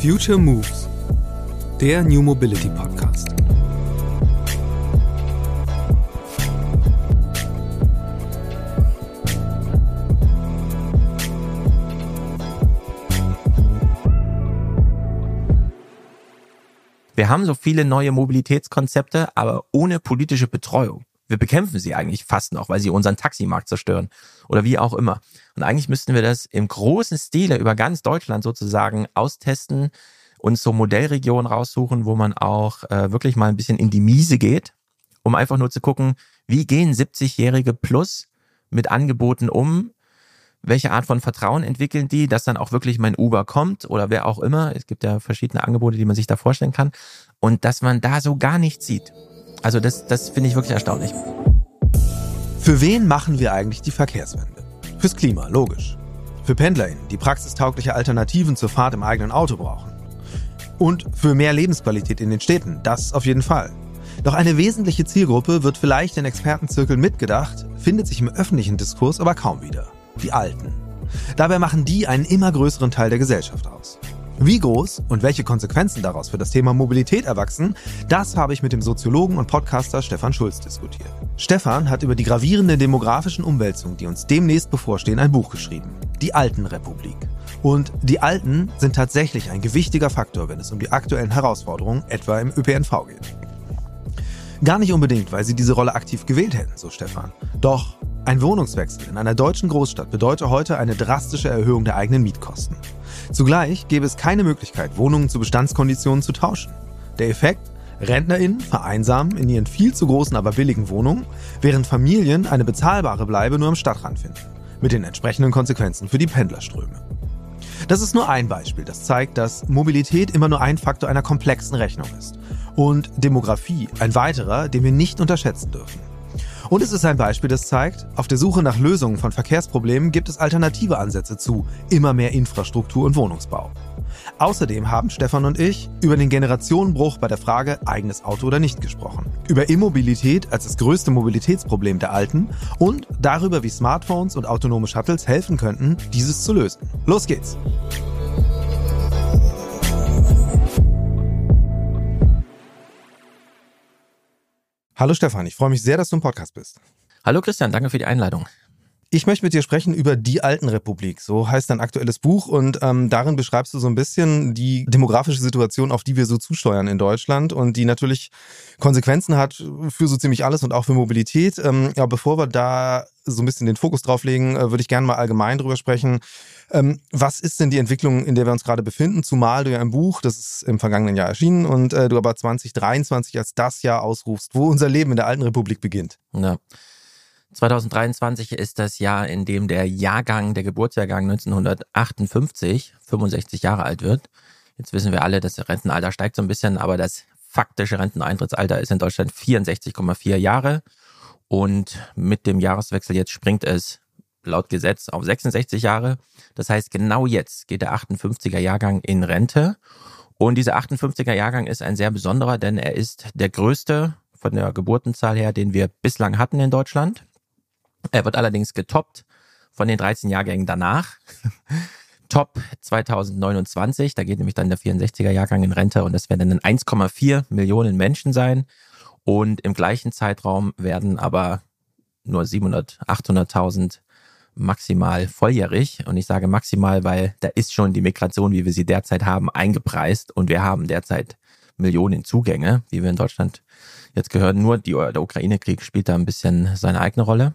Future Moves, der New Mobility Podcast. Wir haben so viele neue Mobilitätskonzepte, aber ohne politische Betreuung. Wir bekämpfen sie eigentlich fast noch, weil sie unseren Taximarkt zerstören oder wie auch immer. Und eigentlich müssten wir das im großen Stile über ganz Deutschland sozusagen austesten, uns so Modellregionen raussuchen, wo man auch äh, wirklich mal ein bisschen in die Miese geht, um einfach nur zu gucken, wie gehen 70-Jährige plus mit Angeboten um, welche Art von Vertrauen entwickeln die, dass dann auch wirklich mein Uber kommt oder wer auch immer. Es gibt ja verschiedene Angebote, die man sich da vorstellen kann. Und dass man da so gar nichts sieht. Also das, das finde ich wirklich erstaunlich. Für wen machen wir eigentlich die Verkehrswende? Fürs Klima, logisch. Für PendlerInnen, die praxistaugliche Alternativen zur Fahrt im eigenen Auto brauchen. Und für mehr Lebensqualität in den Städten, das auf jeden Fall. Doch eine wesentliche Zielgruppe wird vielleicht in Expertenzirkeln mitgedacht, findet sich im öffentlichen Diskurs aber kaum wieder die Alten. Dabei machen die einen immer größeren Teil der Gesellschaft aus. Wie groß und welche Konsequenzen daraus für das Thema Mobilität erwachsen, das habe ich mit dem Soziologen und Podcaster Stefan Schulz diskutiert. Stefan hat über die gravierenden demografischen Umwälzungen, die uns demnächst bevorstehen, ein Buch geschrieben. Die Altenrepublik. Und die Alten sind tatsächlich ein gewichtiger Faktor, wenn es um die aktuellen Herausforderungen etwa im ÖPNV geht. Gar nicht unbedingt, weil sie diese Rolle aktiv gewählt hätten, so Stefan. Doch ein Wohnungswechsel in einer deutschen Großstadt bedeutet heute eine drastische Erhöhung der eigenen Mietkosten. Zugleich gäbe es keine Möglichkeit, Wohnungen zu Bestandskonditionen zu tauschen. Der Effekt? RentnerInnen vereinsamen in ihren viel zu großen, aber billigen Wohnungen, während Familien eine bezahlbare Bleibe nur am Stadtrand finden. Mit den entsprechenden Konsequenzen für die Pendlerströme. Das ist nur ein Beispiel, das zeigt, dass Mobilität immer nur ein Faktor einer komplexen Rechnung ist. Und Demografie ein weiterer, den wir nicht unterschätzen dürfen. Und es ist ein Beispiel, das zeigt, auf der Suche nach Lösungen von Verkehrsproblemen gibt es alternative Ansätze zu immer mehr Infrastruktur und Wohnungsbau. Außerdem haben Stefan und ich über den Generationenbruch bei der Frage eigenes Auto oder nicht gesprochen, über Immobilität als das größte Mobilitätsproblem der Alten und darüber, wie Smartphones und autonome Shuttles helfen könnten, dieses zu lösen. Los geht's! Hallo Stefan, ich freue mich sehr, dass du im Podcast bist. Hallo Christian, danke für die Einladung. Ich möchte mit dir sprechen über die Altenrepublik. So heißt dein aktuelles Buch und ähm, darin beschreibst du so ein bisschen die demografische Situation, auf die wir so zusteuern in Deutschland und die natürlich Konsequenzen hat für so ziemlich alles und auch für Mobilität. Ähm, ja, bevor wir da so ein bisschen den Fokus drauf legen, äh, würde ich gerne mal allgemein drüber sprechen. Ähm, was ist denn die Entwicklung, in der wir uns gerade befinden? Zumal du ja ein Buch, das ist im vergangenen Jahr erschienen und äh, du aber 2023 als das Jahr ausrufst, wo unser Leben in der alten Republik beginnt. Ja. 2023 ist das Jahr, in dem der Jahrgang, der Geburtsjahrgang 1958 65 Jahre alt wird. Jetzt wissen wir alle, das Rentenalter steigt so ein bisschen, aber das faktische Renteneintrittsalter ist in Deutschland 64,4 Jahre. Und mit dem Jahreswechsel jetzt springt es laut Gesetz auf 66 Jahre. Das heißt, genau jetzt geht der 58er Jahrgang in Rente. Und dieser 58er Jahrgang ist ein sehr besonderer, denn er ist der größte von der Geburtenzahl her, den wir bislang hatten in Deutschland. Er wird allerdings getoppt von den 13 Jahrgängen danach. Top 2029, da geht nämlich dann der 64er Jahrgang in Rente und das werden dann 1,4 Millionen Menschen sein. Und im gleichen Zeitraum werden aber nur 700, 800.000 maximal volljährig. Und ich sage maximal, weil da ist schon die Migration, wie wir sie derzeit haben, eingepreist. Und wir haben derzeit Millionen Zugänge, wie wir in Deutschland jetzt gehören. Nur die, der Ukraine-Krieg spielt da ein bisschen seine eigene Rolle.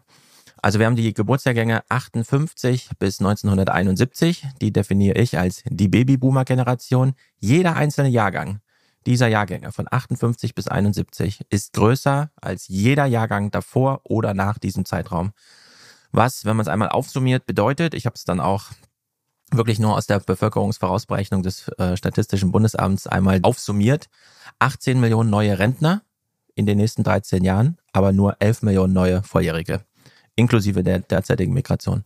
Also wir haben die Geburtsjahrgänge 58 bis 1971. Die definiere ich als die Babyboomer-Generation. Jeder einzelne Jahrgang dieser Jahrgänge von 58 bis 71 ist größer als jeder Jahrgang davor oder nach diesem Zeitraum. Was, wenn man es einmal aufsummiert, bedeutet, ich habe es dann auch wirklich nur aus der Bevölkerungsvorausberechnung des äh, Statistischen Bundesamts einmal aufsummiert. 18 Millionen neue Rentner in den nächsten 13 Jahren, aber nur 11 Millionen neue Volljährige, inklusive der derzeitigen Migration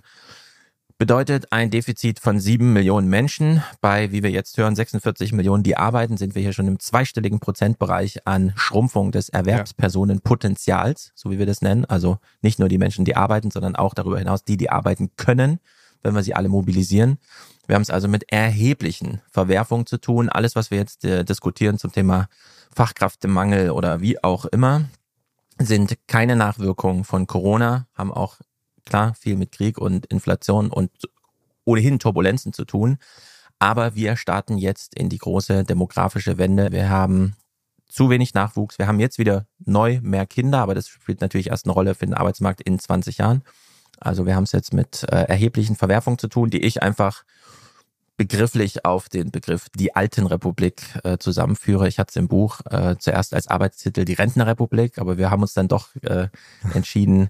bedeutet ein Defizit von sieben Millionen Menschen. Bei, wie wir jetzt hören, 46 Millionen, die arbeiten, sind wir hier schon im zweistelligen Prozentbereich an Schrumpfung des Erwerbspersonenpotenzials, so wie wir das nennen. Also nicht nur die Menschen, die arbeiten, sondern auch darüber hinaus die, die arbeiten können, wenn wir sie alle mobilisieren. Wir haben es also mit erheblichen Verwerfungen zu tun. Alles, was wir jetzt äh, diskutieren zum Thema Fachkräftemangel oder wie auch immer, sind keine Nachwirkungen von Corona, haben auch klar viel mit Krieg und Inflation und ohnehin Turbulenzen zu tun. Aber wir starten jetzt in die große demografische Wende. Wir haben zu wenig Nachwuchs. Wir haben jetzt wieder neu mehr Kinder, aber das spielt natürlich erst eine Rolle für den Arbeitsmarkt in 20 Jahren. Also wir haben es jetzt mit äh, erheblichen Verwerfungen zu tun, die ich einfach begrifflich auf den Begriff die Alten Republik äh, zusammenführe. Ich hatte es im Buch äh, zuerst als Arbeitstitel die Rentenrepublik, aber wir haben uns dann doch äh, entschieden,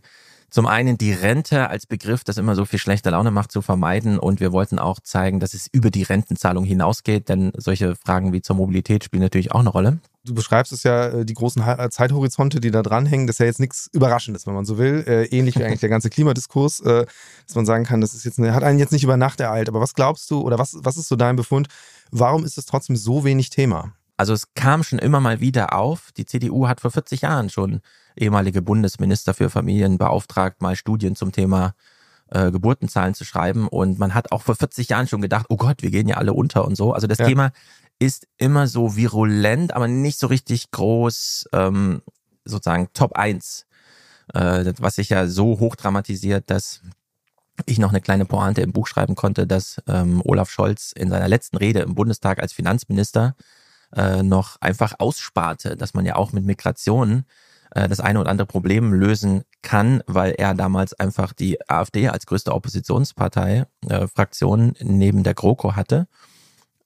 zum einen die Rente als Begriff, das immer so viel schlechte Laune macht, zu vermeiden. Und wir wollten auch zeigen, dass es über die Rentenzahlung hinausgeht, denn solche Fragen wie zur Mobilität spielen natürlich auch eine Rolle. Du beschreibst es ja, äh, die großen Zeithorizonte, die da dranhängen, das ist ja jetzt nichts Überraschendes, wenn man so will. Äh, ähnlich wie eigentlich der ganze Klimadiskurs, äh, dass man sagen kann, das ist jetzt eine, hat einen jetzt nicht über Nacht ereilt. Aber was glaubst du oder was, was ist so dein Befund? Warum ist es trotzdem so wenig Thema? Also es kam schon immer mal wieder auf. Die CDU hat vor 40 Jahren schon ehemalige Bundesminister für Familien beauftragt, mal Studien zum Thema äh, Geburtenzahlen zu schreiben. Und man hat auch vor 40 Jahren schon gedacht, oh Gott, wir gehen ja alle unter und so. Also das ja. Thema ist immer so virulent, aber nicht so richtig groß, ähm, sozusagen Top 1. Äh, was sich ja so hoch dramatisiert, dass ich noch eine kleine Pointe im Buch schreiben konnte, dass ähm, Olaf Scholz in seiner letzten Rede im Bundestag als Finanzminister äh, noch einfach aussparte, dass man ja auch mit Migration das eine oder andere Problem lösen kann, weil er damals einfach die AfD als größte Oppositionspartei, äh, Fraktion neben der GroKo hatte.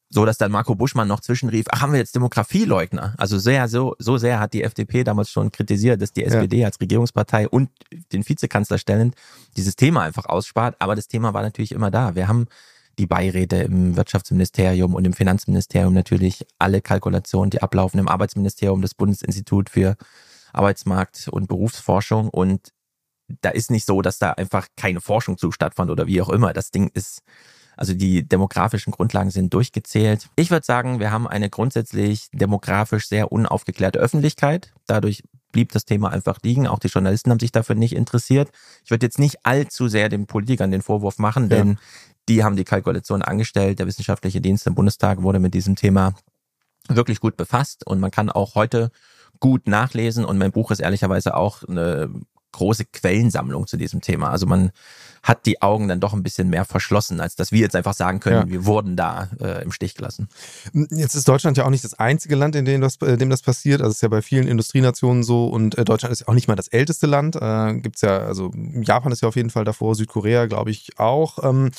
So dass dann Marco Buschmann noch zwischenrief, ach, haben wir jetzt Demografieleugner? Also sehr, so, so sehr hat die FDP damals schon kritisiert, dass die SPD ja. als Regierungspartei und den Vizekanzler stellend dieses Thema einfach ausspart. Aber das Thema war natürlich immer da. Wir haben die Beiräte im Wirtschaftsministerium und im Finanzministerium natürlich alle Kalkulationen, die ablaufen im Arbeitsministerium, das Bundesinstitut für Arbeitsmarkt und Berufsforschung und da ist nicht so, dass da einfach keine Forschung zu stattfand oder wie auch immer. Das Ding ist, also die demografischen Grundlagen sind durchgezählt. Ich würde sagen, wir haben eine grundsätzlich demografisch sehr unaufgeklärte Öffentlichkeit. Dadurch blieb das Thema einfach liegen. Auch die Journalisten haben sich dafür nicht interessiert. Ich würde jetzt nicht allzu sehr den Politikern den Vorwurf machen, denn ja. die haben die Kalkulation angestellt. Der wissenschaftliche Dienst im Bundestag wurde mit diesem Thema wirklich gut befasst und man kann auch heute gut nachlesen. Und mein Buch ist ehrlicherweise auch eine große Quellensammlung zu diesem Thema. Also man hat die Augen dann doch ein bisschen mehr verschlossen, als dass wir jetzt einfach sagen können, ja. wir wurden da äh, im Stich gelassen. Jetzt ist Deutschland ja auch nicht das einzige Land, in dem das, in dem das passiert. Also es ist ja bei vielen Industrienationen so und äh, Deutschland ist ja auch nicht mal das älteste Land. Äh, Gibt es ja, also Japan ist ja auf jeden Fall davor, Südkorea glaube ich auch. Ähm,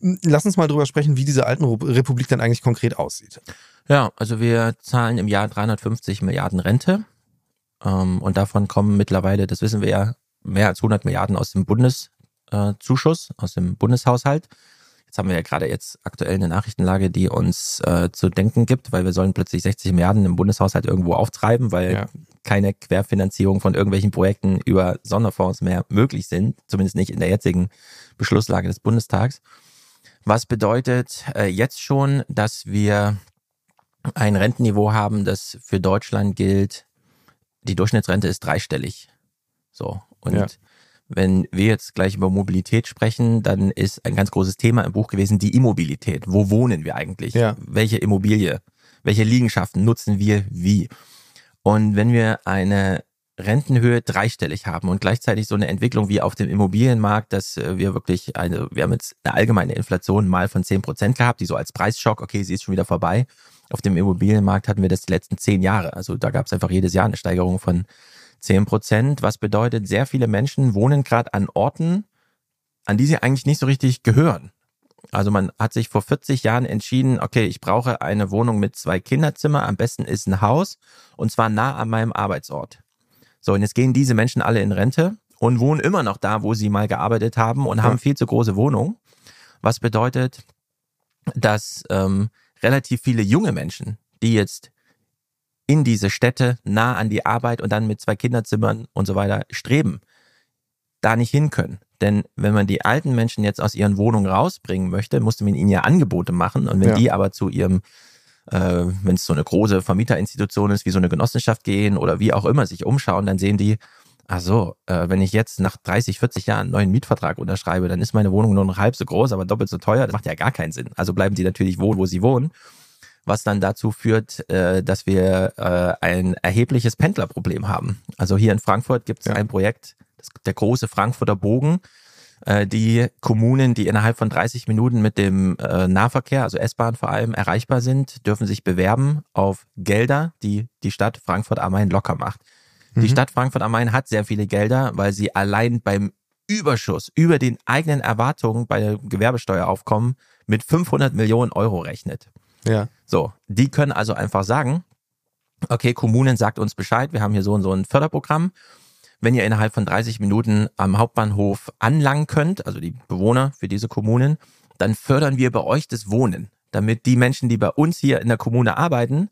lass uns mal drüber sprechen, wie diese alten Republik dann eigentlich konkret aussieht. Ja, also wir zahlen im Jahr 350 Milliarden Rente. Ähm, und davon kommen mittlerweile, das wissen wir ja, mehr als 100 Milliarden aus dem Bundeszuschuss, aus dem Bundeshaushalt. Jetzt haben wir ja gerade jetzt aktuell eine Nachrichtenlage, die uns äh, zu denken gibt, weil wir sollen plötzlich 60 Milliarden im Bundeshaushalt irgendwo auftreiben, weil ja. keine Querfinanzierung von irgendwelchen Projekten über Sonderfonds mehr möglich sind, zumindest nicht in der jetzigen Beschlusslage des Bundestags. Was bedeutet äh, jetzt schon, dass wir ein Rentenniveau haben, das für Deutschland gilt. Die Durchschnittsrente ist dreistellig. So. Und ja. wenn wir jetzt gleich über Mobilität sprechen, dann ist ein ganz großes Thema im Buch gewesen die Immobilität. Wo wohnen wir eigentlich? Ja. Welche Immobilie? Welche Liegenschaften nutzen wir wie? Und wenn wir eine Rentenhöhe dreistellig haben und gleichzeitig so eine Entwicklung wie auf dem Immobilienmarkt, dass äh, wir wirklich eine, wir haben jetzt eine allgemeine Inflation mal von zehn Prozent gehabt, die so als Preisschock, okay, sie ist schon wieder vorbei auf dem Immobilienmarkt hatten wir das die letzten zehn Jahre. Also da gab es einfach jedes Jahr eine Steigerung von zehn Prozent, was bedeutet, sehr viele Menschen wohnen gerade an Orten, an die sie eigentlich nicht so richtig gehören. Also man hat sich vor 40 Jahren entschieden, okay, ich brauche eine Wohnung mit zwei Kinderzimmer, am besten ist ein Haus und zwar nah an meinem Arbeitsort. So, und jetzt gehen diese Menschen alle in Rente und wohnen immer noch da, wo sie mal gearbeitet haben und ja. haben viel zu große Wohnungen. Was bedeutet, dass ähm, relativ viele junge Menschen, die jetzt in diese Städte nah an die Arbeit und dann mit zwei Kinderzimmern und so weiter streben, da nicht hin können. Denn wenn man die alten Menschen jetzt aus ihren Wohnungen rausbringen möchte, musste man ihnen ja Angebote machen. Und wenn ja. die aber zu ihrem, äh, wenn es so eine große Vermieterinstitution ist, wie so eine Genossenschaft gehen oder wie auch immer sich umschauen, dann sehen die, ach so, äh, wenn ich jetzt nach 30, 40 Jahren einen neuen Mietvertrag unterschreibe, dann ist meine Wohnung nur noch halb so groß, aber doppelt so teuer. Das macht ja gar keinen Sinn. Also bleiben sie natürlich wohnen, wo sie wohnen. Was dann dazu führt, äh, dass wir äh, ein erhebliches Pendlerproblem haben. Also hier in Frankfurt gibt es Ja. ein Projekt, das, der große Frankfurter Bogen. Äh, die Kommunen, die innerhalb von 30 Minuten mit dem äh, Nahverkehr, also S-Bahn vor allem, erreichbar sind, dürfen sich bewerben auf Gelder, die die Stadt Frankfurt am Main locker macht. Die Mhm. Stadt Frankfurt am Main hat sehr viele Gelder, weil sie allein beim Überschuss über den eigenen Erwartungen bei der Gewerbesteueraufkommen mit 500 Millionen Euro rechnet. Ja. So, die können also einfach sagen, okay, Kommunen sagt uns Bescheid, wir haben hier so und so ein Förderprogramm. Wenn ihr innerhalb von 30 Minuten am Hauptbahnhof anlangen könnt, also die Bewohner für diese Kommunen, dann fördern wir bei euch das Wohnen, damit die Menschen, die bei uns hier in der Kommune arbeiten,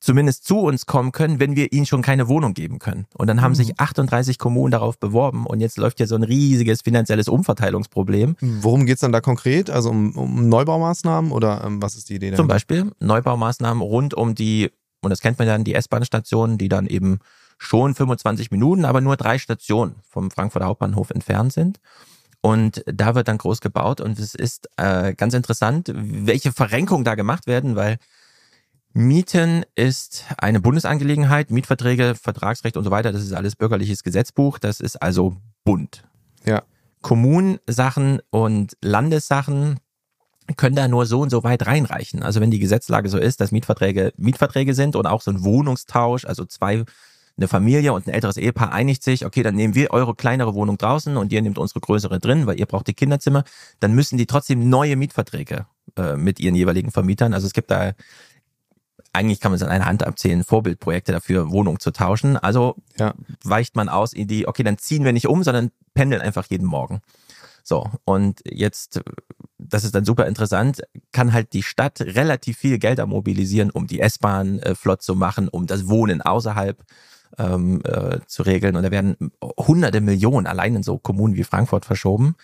zumindest zu uns kommen können, wenn wir ihnen schon keine Wohnung geben können. Und dann haben sich 38 Kommunen darauf beworben und jetzt läuft hier so ein riesiges finanzielles Umverteilungsproblem. Worum geht's dann da konkret? Also um, um Neubaumaßnahmen oder ähm, was ist die Idee Zum dahinter? Beispiel Neubaumaßnahmen rund um die, und das kennt man dann, die S-Bahn-Stationen, die dann eben schon 25 Minuten, aber nur drei Stationen vom Frankfurter Hauptbahnhof entfernt sind. Und da wird dann groß gebaut und es ist äh, ganz interessant, welche Verrenkungen da gemacht werden, weil Mieten ist eine Bundesangelegenheit, Mietverträge, Vertragsrecht und so weiter, das ist alles bürgerliches Gesetzbuch, das ist also Bund. Ja. Kommunensachen und Landessachen können da nur so und so weit reinreichen. Also wenn die Gesetzlage so ist, dass Mietverträge Mietverträge sind und auch so ein Wohnungstausch, also zwei, eine Familie und ein älteres Ehepaar einigt sich, okay, dann nehmen wir eure kleinere Wohnung draußen und ihr nehmt unsere größere drin, weil ihr braucht die Kinderzimmer, dann müssen die trotzdem neue Mietverträge äh, mit ihren jeweiligen Vermietern. Also es gibt da eigentlich kann man es an einer Hand abzählen, Vorbildprojekte dafür, Wohnung zu tauschen. Also Ja. weicht man aus in die, okay, dann ziehen wir nicht um, sondern pendeln einfach jeden Morgen. So, und jetzt, das ist dann super interessant, kann halt die Stadt relativ viel Gelder mobilisieren, um die S-Bahn äh, flott zu machen, um das Wohnen außerhalb ähm, äh, zu regeln. Und da werden hunderte Millionen allein in so Kommunen wie Frankfurt verschoben.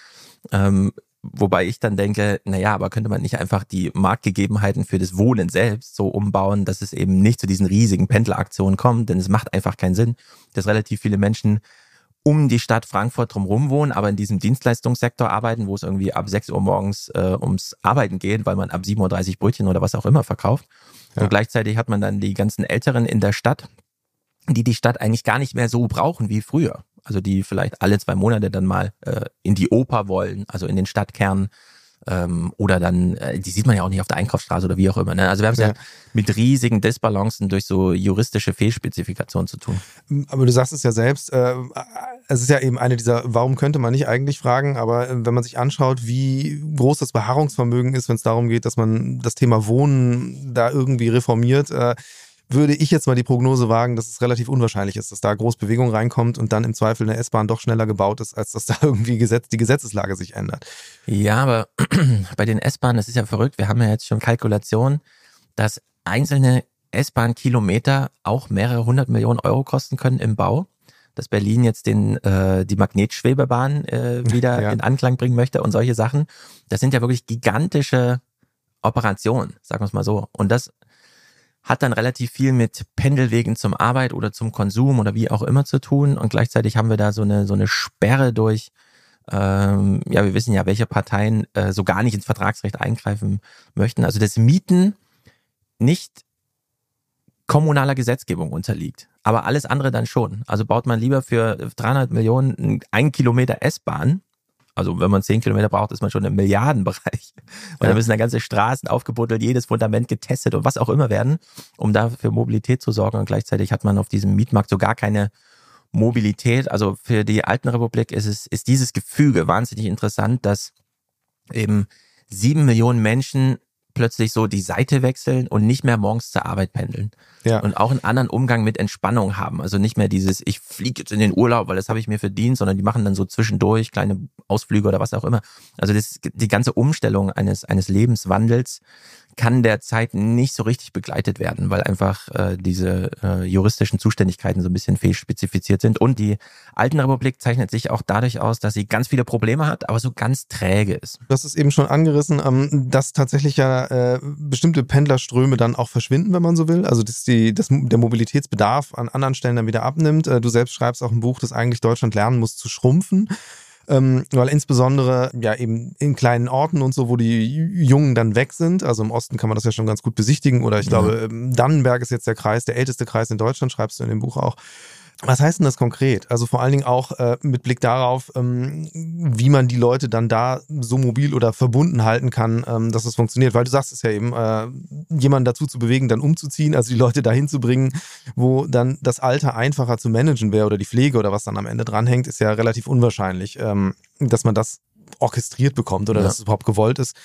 Ähm, wobei ich dann denke, naja, aber könnte man nicht einfach die Marktgegebenheiten für das Wohnen selbst so umbauen, dass es eben nicht zu diesen riesigen Pendleraktionen kommt, denn es macht einfach keinen Sinn, dass relativ viele Menschen um die Stadt Frankfurt drumherum wohnen, aber in diesem Dienstleistungssektor arbeiten, wo es irgendwie ab 6 Uhr morgens äh, ums Arbeiten geht, weil man ab 7.30 Uhr Brötchen oder was auch immer verkauft. Ja. Und gleichzeitig hat man dann die ganzen Älteren in der Stadt, die die Stadt eigentlich gar nicht mehr so brauchen wie früher. Also die vielleicht alle zwei Monate dann mal äh, in die Oper wollen, also in den Stadtkern. Ähm, oder dann, äh, die sieht man ja auch nicht auf der Einkaufsstraße oder wie auch immer. Ne? Also wir haben es ja. Ja. mit riesigen Disbalancen durch so juristische Fehlspezifikationen zu tun. Aber du sagst es ja selbst, äh, es ist ja eben eine dieser, warum könnte man nicht eigentlich fragen, aber äh, wenn man sich anschaut, wie groß das Beharrungsvermögen ist, wenn es darum geht, dass man das Thema Wohnen da irgendwie reformiert, äh, würde ich jetzt mal die Prognose wagen, dass es relativ unwahrscheinlich ist, dass da groß Bewegung reinkommt und dann im Zweifel eine S-Bahn doch schneller gebaut ist, als dass da irgendwie Gesetz, die Gesetzeslage sich ändert. Ja, aber bei den S-Bahnen, das ist ja verrückt, wir haben ja jetzt schon Kalkulationen, dass einzelne S-Bahn-Kilometer auch mehrere hundert Millionen Euro kosten können im Bau. Dass Berlin jetzt den, äh, die Magnetschwebebahn äh, wieder Ja. in Anklang bringen möchte und solche Sachen. Das sind ja wirklich gigantische Operationen, sagen wir es mal so. Und das hat dann relativ viel mit Pendelwegen zum Arbeit oder zum Konsum oder wie auch immer zu tun. Und gleichzeitig haben wir da so eine, so eine Sperre durch, ähm, ja, wir wissen ja, welche Parteien äh, so gar nicht ins Vertragsrecht eingreifen möchten. Also das Mieten nicht kommunaler Gesetzgebung unterliegt, aber alles andere dann schon. Also baut man lieber für 300 Millionen ein Kilometer S-Bahn. Also wenn man 10 Kilometer braucht, ist man schon im Milliardenbereich. Und Ja. da müssen dann ganze Straßen aufgebuddelt, jedes Fundament getestet und was auch immer werden, um da für Mobilität zu sorgen. Und gleichzeitig hat man auf diesem Mietmarkt so gar keine Mobilität. Also für die alten Republik ist es, ist dieses Gefüge wahnsinnig interessant, dass eben sieben Millionen Menschen plötzlich so die Seite wechseln und nicht mehr morgens zur Arbeit pendeln. Ja. Und auch einen anderen Umgang mit Entspannung haben. Also nicht mehr dieses, ich fliege jetzt in den Urlaub, weil das habe ich mir verdient, sondern die machen dann so zwischendurch kleine Ausflüge oder was auch immer. Also das, die ganze Umstellung eines, eines Lebenswandels kann derzeit nicht so richtig begleitet werden, weil einfach äh, diese äh, juristischen Zuständigkeiten so ein bisschen fehlspezifiziert sind. Und die Alten Republik zeichnet sich auch dadurch aus, dass sie ganz viele Probleme hat, aber so ganz träge ist. Hast es eben schon angerissen, ähm, dass tatsächlich ja äh, bestimmte Pendlerströme dann auch verschwinden, wenn man so will. Also dass die, dass der Mobilitätsbedarf an anderen Stellen dann wieder abnimmt. Äh, du selbst schreibst auch ein Buch, das eigentlich Deutschland lernen muss zu schrumpfen ähm, weil insbesondere ja eben in kleinen Orten und so, wo die Jungen dann weg sind, also im Osten kann man das ja schon ganz gut besichtigen oder ich glaube, ja. Dannenberg ist jetzt der Kreis, der älteste Kreis in Deutschland, schreibst du in dem Buch auch. Was heißt denn das konkret? Also vor allen Dingen auch äh, mit Blick darauf, ähm, wie man die Leute dann da so mobil oder verbunden halten kann, ähm, dass es funktioniert. Weil du sagst es ja eben, äh, jemanden dazu zu bewegen, dann umzuziehen, also die Leute dahin zu bringen, wo dann das Alter einfacher zu managen wäre oder die Pflege oder was dann am Ende dranhängt, ist ja relativ unwahrscheinlich, ähm, dass man das orchestriert bekommt oder ja. dass es überhaupt gewollt ist.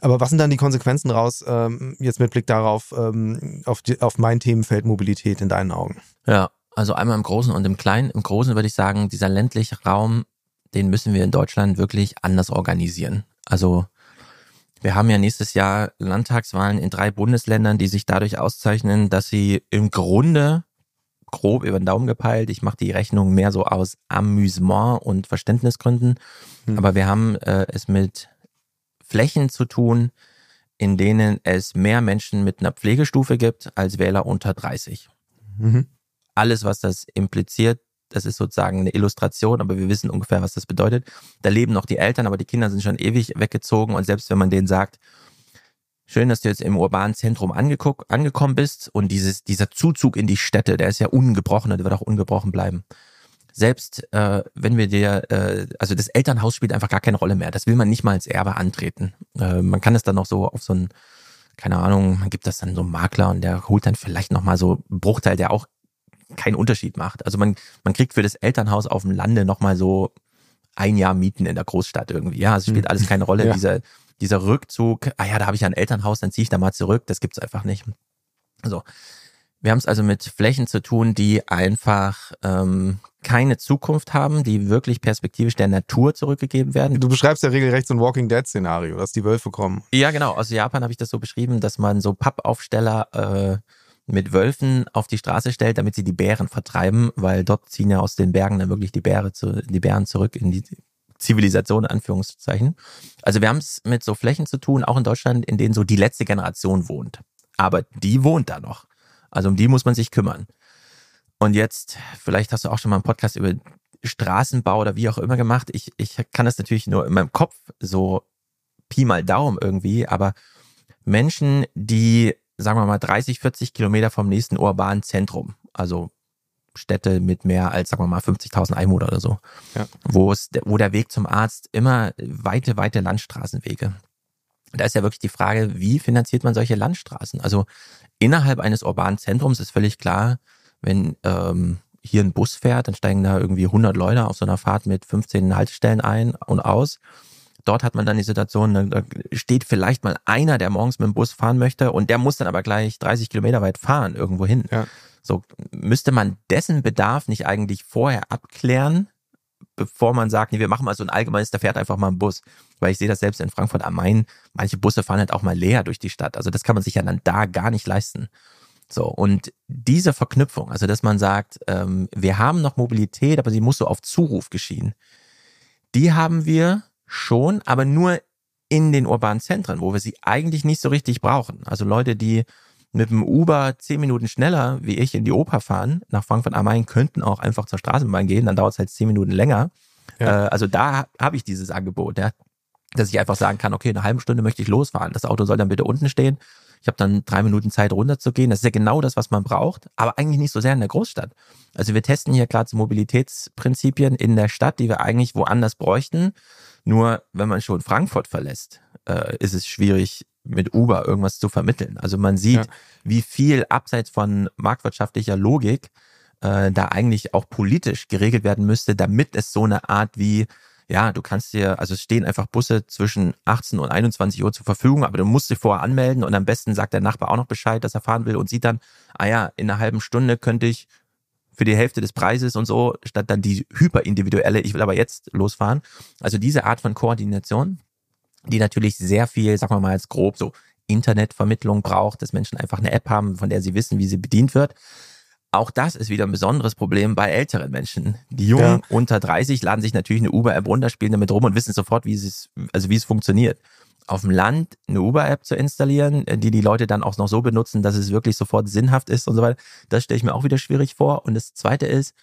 Aber was sind dann die Konsequenzen raus, ähm, jetzt mit Blick darauf, ähm, auf, die, auf mein Themenfeld Mobilität in deinen Augen? Ja, also einmal im Großen und im Kleinen. Im Großen würde ich sagen, dieser ländliche Raum, den müssen wir in Deutschland wirklich anders organisieren. Also wir haben ja nächstes Jahr Landtagswahlen in drei Bundesländern, die sich dadurch auszeichnen, dass sie im Grunde grob über den Daumen gepeilt, ich mache die Rechnung mehr so aus Amüsement und Verständnisgründen, hm. aber wir haben äh, es mit Flächen zu tun, in denen es mehr Menschen mit einer Pflegestufe gibt als Wähler unter 30. Mhm alles, was das impliziert, das ist sozusagen eine Illustration, aber wir wissen ungefähr, was das bedeutet. Da leben noch die Eltern, aber die Kinder sind schon ewig weggezogen und selbst wenn man denen sagt, schön, dass du jetzt im urbanen Zentrum angekommen bist und dieses, dieser Zuzug in die Städte, der ist ja ungebrochen und der wird auch ungebrochen bleiben. Selbst äh, wenn wir dir, äh, also das Elternhaus spielt einfach gar keine Rolle mehr. Das will man nicht mal als Erbe antreten. Äh, man kann es dann noch so auf so ein, keine Ahnung, man gibt das dann so einem Makler und der holt dann vielleicht nochmal so einen Bruchteil, der auch keinen Unterschied macht. Also man, man kriegt für das Elternhaus auf dem Lande nochmal so ein Jahr Mieten in der Großstadt irgendwie. Ja, es spielt hm. alles keine Rolle. Ja. Dieser, dieser Rückzug, ah ja, da habe ich ja ein Elternhaus, dann ziehe ich da mal zurück, das gibt's einfach nicht. So. Wir haben es also mit Flächen zu tun, die einfach ähm, keine Zukunft haben, die wirklich perspektivisch der Natur zurückgegeben werden. Du beschreibst ja regelrecht so ein Walking Dead-Szenario, dass die Wölfe kommen. Ja, genau. Aus Japan habe ich das so beschrieben, dass man so Pappaufsteller äh, mit Wölfen auf die Straße stellt, damit sie die Bären vertreiben, weil dort ziehen ja aus den Bergen dann wirklich die, Bäre zu, die Bären zurück in die Zivilisation, in Anführungszeichen. Also wir haben es mit so Flächen zu tun, auch in Deutschland, in denen so die letzte Generation wohnt. Aber die wohnt da noch. Also um die muss man sich kümmern. Und jetzt, vielleicht hast du auch schon mal einen Podcast über Straßenbau oder wie auch immer gemacht. Ich, ich kann das natürlich nur in meinem Kopf so Pi mal Daumen irgendwie, aber Menschen, die sagen wir mal, 30, 40 Kilometer vom nächsten urbanen Zentrum. Also Städte mit mehr als, sagen wir mal, 50.000 Einwohner oder so. Ja. Wo es, wo der Weg zum Arzt immer weite, weite Landstraßenwege. Da ist ja wirklich die Frage, wie finanziert man solche Landstraßen? Also innerhalb eines urbanen Zentrums ist völlig klar, wenn ähm, hier ein Bus fährt, dann steigen da irgendwie 100 Leute auf so einer Fahrt mit 15 Haltestellen ein und aus dort hat man dann die Situation, da steht vielleicht mal einer, der morgens mit dem Bus fahren möchte und der muss dann aber gleich 30 Kilometer weit fahren irgendwo hin. Ja. So müsste man dessen Bedarf nicht eigentlich vorher abklären, bevor man sagt, nee, wir machen mal so ein allgemeines, da fährt einfach mal ein Bus. Weil ich sehe das selbst in Frankfurt am Main, manche Busse fahren halt auch mal leer durch die Stadt. Also das kann man sich ja dann da gar nicht leisten. So, und diese Verknüpfung, also dass man sagt, ähm, wir haben noch Mobilität, aber sie muss so auf Zuruf geschehen, die haben wir schon, aber nur in den urbanen Zentren, wo wir sie eigentlich nicht so richtig brauchen. Also Leute, die mit dem Uber zehn Minuten schneller wie ich in die Oper fahren, nach Frankfurt am Main, könnten auch einfach zur Straßenbahn gehen, dann dauert es halt zehn Minuten länger. Ja. Äh, also da habe ich dieses Angebot, ja, dass ich einfach sagen kann, okay, eine halbe Stunde möchte ich losfahren. Das Auto soll dann bitte unten stehen. Ich habe dann drei Minuten Zeit runterzugehen. Das ist ja genau das, was man braucht, aber eigentlich nicht so sehr in der Großstadt. Also wir testen hier gerade so Mobilitätsprinzipien in der Stadt, die wir eigentlich woanders bräuchten. Nur wenn man schon Frankfurt verlässt, äh, ist es schwierig, mit Uber irgendwas zu vermitteln. Also man sieht, ja. wie viel abseits von marktwirtschaftlicher Logik äh, da eigentlich auch politisch geregelt werden müsste, damit es so eine Art wie, ja, du kannst dir, also es stehen einfach Busse zwischen 18 und 21 Uhr zur Verfügung, aber du musst dich vorher anmelden und am besten sagt der Nachbar auch noch Bescheid, dass er fahren will und sieht dann, ah ja, in einer halben Stunde könnte ich für die Hälfte des Preises und so, statt dann die hyperindividuelle, ich will aber jetzt losfahren. Also diese Art von Koordination, die natürlich sehr viel, sagen wir mal jetzt grob, so Internetvermittlung braucht, dass Menschen einfach eine App haben, von der sie wissen, wie sie bedient wird. Auch das ist wieder ein besonderes Problem bei älteren Menschen. Die Jungen ja. unter 30 laden sich natürlich eine Uber-App runter, spielen damit rum und wissen sofort, wie es, also wie es funktioniert. Auf dem Land eine Uber-App zu installieren, die die Leute dann auch noch so benutzen, dass es wirklich sofort sinnhaft ist und so weiter, das stelle ich mir auch wieder schwierig vor. Und das Zweite ist,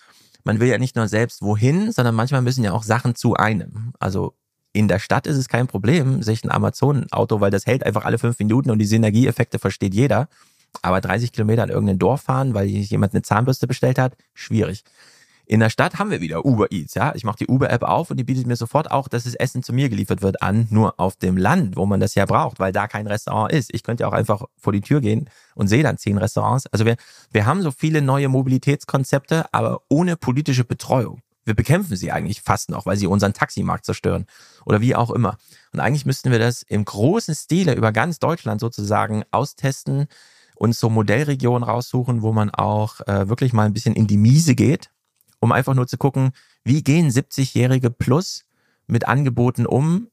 man will ja nicht nur selbst wohin, sondern manchmal müssen ja auch Sachen zu einem. Also in der Stadt ist es kein Problem, sich ein Amazon-Auto, weil das hält einfach alle fünf Minuten und die Synergieeffekte versteht jeder. Aber 30 Kilometer an irgendein Dorf fahren, weil jemand eine Zahnbürste bestellt hat, schwierig. In der Stadt haben wir wieder Uber Eats, ja. Ich mache die Uber-App auf und die bietet mir sofort auch, dass das Essen zu mir geliefert wird an, nur auf dem Land, wo man das ja braucht, weil da kein Restaurant ist. Ich könnte ja auch einfach vor die Tür gehen und sehe dann zehn Restaurants. Also wir, wir haben so viele neue Mobilitätskonzepte, aber ohne politische Betreuung. Wir bekämpfen sie eigentlich fast noch, weil sie unseren Taximarkt zerstören oder wie auch immer. Und eigentlich müssten wir das im großen Stile über ganz Deutschland sozusagen austesten, uns so Modellregionen raussuchen, wo man auch äh, wirklich mal ein bisschen in die Miese geht um einfach nur zu gucken, wie gehen 70-Jährige plus mit Angeboten um,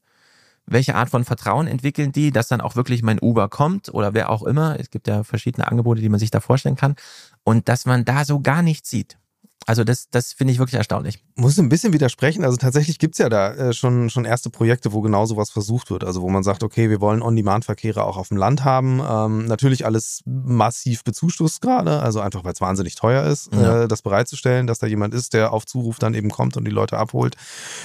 welche Art von Vertrauen entwickeln die, dass dann auch wirklich mein Uber kommt oder wer auch immer. Es gibt ja verschiedene Angebote, die man sich da vorstellen kann. Und dass man da so gar nichts sieht. Also das, das finde ich wirklich erstaunlich. Muss ein bisschen widersprechen. Also tatsächlich gibt es ja da äh, schon, schon erste Projekte, wo genau sowas versucht wird. Also wo man sagt, okay, wir wollen On-Demand-Verkehre auch auf dem Land haben. Ähm, natürlich alles massiv bezuschusst gerade, also einfach weil es wahnsinnig teuer ist, ja. äh, das bereitzustellen, dass da jemand ist, der auf Zuruf dann eben kommt und die Leute abholt.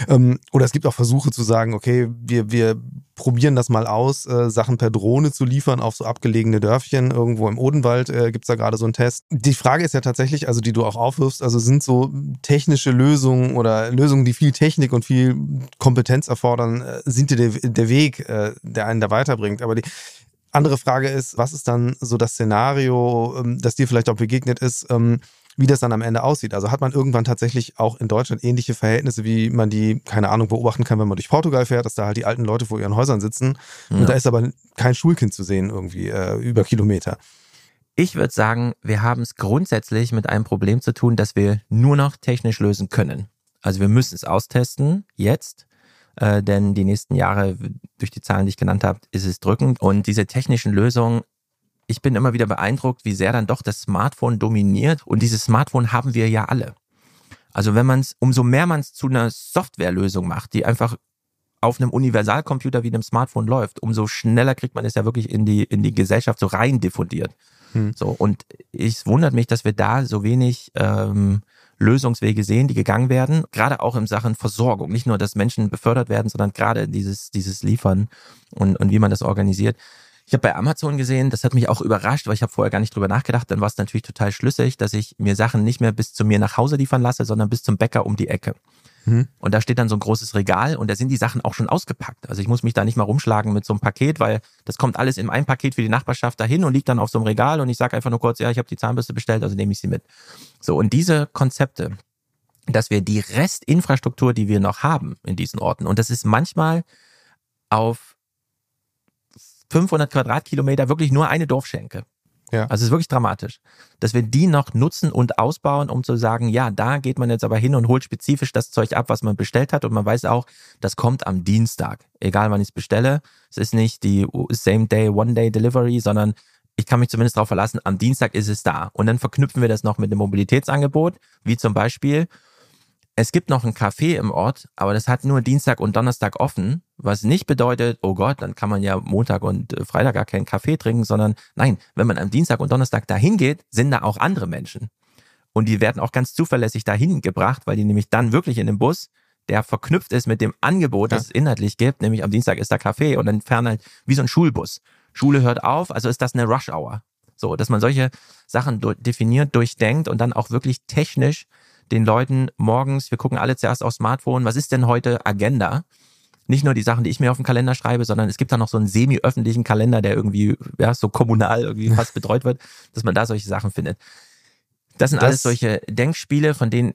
Ähm, oder es gibt auch Versuche zu sagen, okay, wir, wir probieren das mal aus, äh, Sachen per Drohne zu liefern auf so abgelegene Dörfchen. Irgendwo im Odenwald äh, gibt es da gerade so einen Test. Die Frage ist ja tatsächlich, also die du auch aufwirfst, also sind so technische Lösungen oder Lösungen, die viel Technik und viel Kompetenz erfordern, äh, sind dir der, der Weg, äh, der einen da weiterbringt. Aber die andere Frage ist, was ist dann so das Szenario, ähm, das dir vielleicht auch begegnet ist, ähm, wie das dann am Ende aussieht. Also hat man irgendwann tatsächlich auch in Deutschland ähnliche Verhältnisse, wie man die, keine Ahnung, beobachten kann, wenn man durch Portugal fährt, dass da halt die alten Leute vor ihren Häusern sitzen ja. und da ist aber kein Schulkind zu sehen irgendwie äh, über Kilometer. Ich würde sagen, wir haben es grundsätzlich mit einem Problem zu tun, das wir nur noch technisch lösen können. Also wir müssen es austesten, jetzt, äh, denn die nächsten Jahre, durch die Zahlen, die ich genannt habe, ist es drückend. Und diese technischen Lösungen ich bin immer wieder beeindruckt, wie sehr dann doch das Smartphone dominiert. Und dieses Smartphone haben wir ja alle. Also wenn man es, umso mehr man es zu einer Softwarelösung macht, die einfach auf einem Universalcomputer wie einem Smartphone läuft, umso schneller kriegt man es ja wirklich in die, in die Gesellschaft so rein diffundiert. Hm. So, und es wundert mich, dass wir da so wenig ähm, Lösungswege sehen, die gegangen werden, gerade auch in Sachen Versorgung. Nicht nur, dass Menschen befördert werden, sondern gerade dieses, dieses Liefern und, und wie man das organisiert. Ich habe bei Amazon gesehen, das hat mich auch überrascht, weil ich habe vorher gar nicht drüber nachgedacht. Dann war es natürlich total schlüssig, dass ich mir Sachen nicht mehr bis zu mir nach Hause liefern lasse, sondern bis zum Bäcker um die Ecke. Mhm. Und da steht dann so ein großes Regal und da sind die Sachen auch schon ausgepackt. Also ich muss mich da nicht mal rumschlagen mit so einem Paket, weil das kommt alles in ein Paket für die Nachbarschaft dahin und liegt dann auf so einem Regal und ich sage einfach nur kurz, ja, ich habe die Zahnbürste bestellt, also nehme ich sie mit. So, und diese Konzepte, dass wir die Restinfrastruktur, die wir noch haben in diesen Orten, und das ist manchmal auf 500 Quadratkilometer wirklich nur eine Dorfschenke. Ja. Also es ist wirklich dramatisch, dass wir die noch nutzen und ausbauen, um zu sagen, ja, da geht man jetzt aber hin und holt spezifisch das Zeug ab, was man bestellt hat und man weiß auch, das kommt am Dienstag, egal wann ich es bestelle. Es ist nicht die Same Day, One Day Delivery, sondern ich kann mich zumindest darauf verlassen, am Dienstag ist es da. Und dann verknüpfen wir das noch mit einem Mobilitätsangebot, wie zum Beispiel, es gibt noch ein Café im Ort, aber das hat nur Dienstag und Donnerstag offen, was nicht bedeutet, oh Gott, dann kann man ja Montag und äh, Freitag gar keinen Kaffee trinken, sondern nein, wenn man am Dienstag und Donnerstag dahin geht, sind da auch andere Menschen. Und die werden auch ganz zuverlässig dahin gebracht, weil die nämlich dann wirklich in dem Bus, der verknüpft ist mit dem Angebot, das ja. es inhaltlich gibt, nämlich am Dienstag ist da Kaffee und dann fern halt wie so ein Schulbus. Schule hört auf, also ist das eine Rush Hour. So, dass man solche Sachen definiert, durchdenkt und dann auch wirklich technisch den Leuten morgens, wir gucken alle zuerst aufs Smartphone, was ist denn heute Agenda? Nicht nur die Sachen, die ich mir auf den Kalender schreibe, sondern es gibt da noch so einen semi-öffentlichen Kalender, der irgendwie ja, so kommunal irgendwie fast betreut wird, dass man da solche Sachen findet. Das sind das alles solche Denkspiele, von denen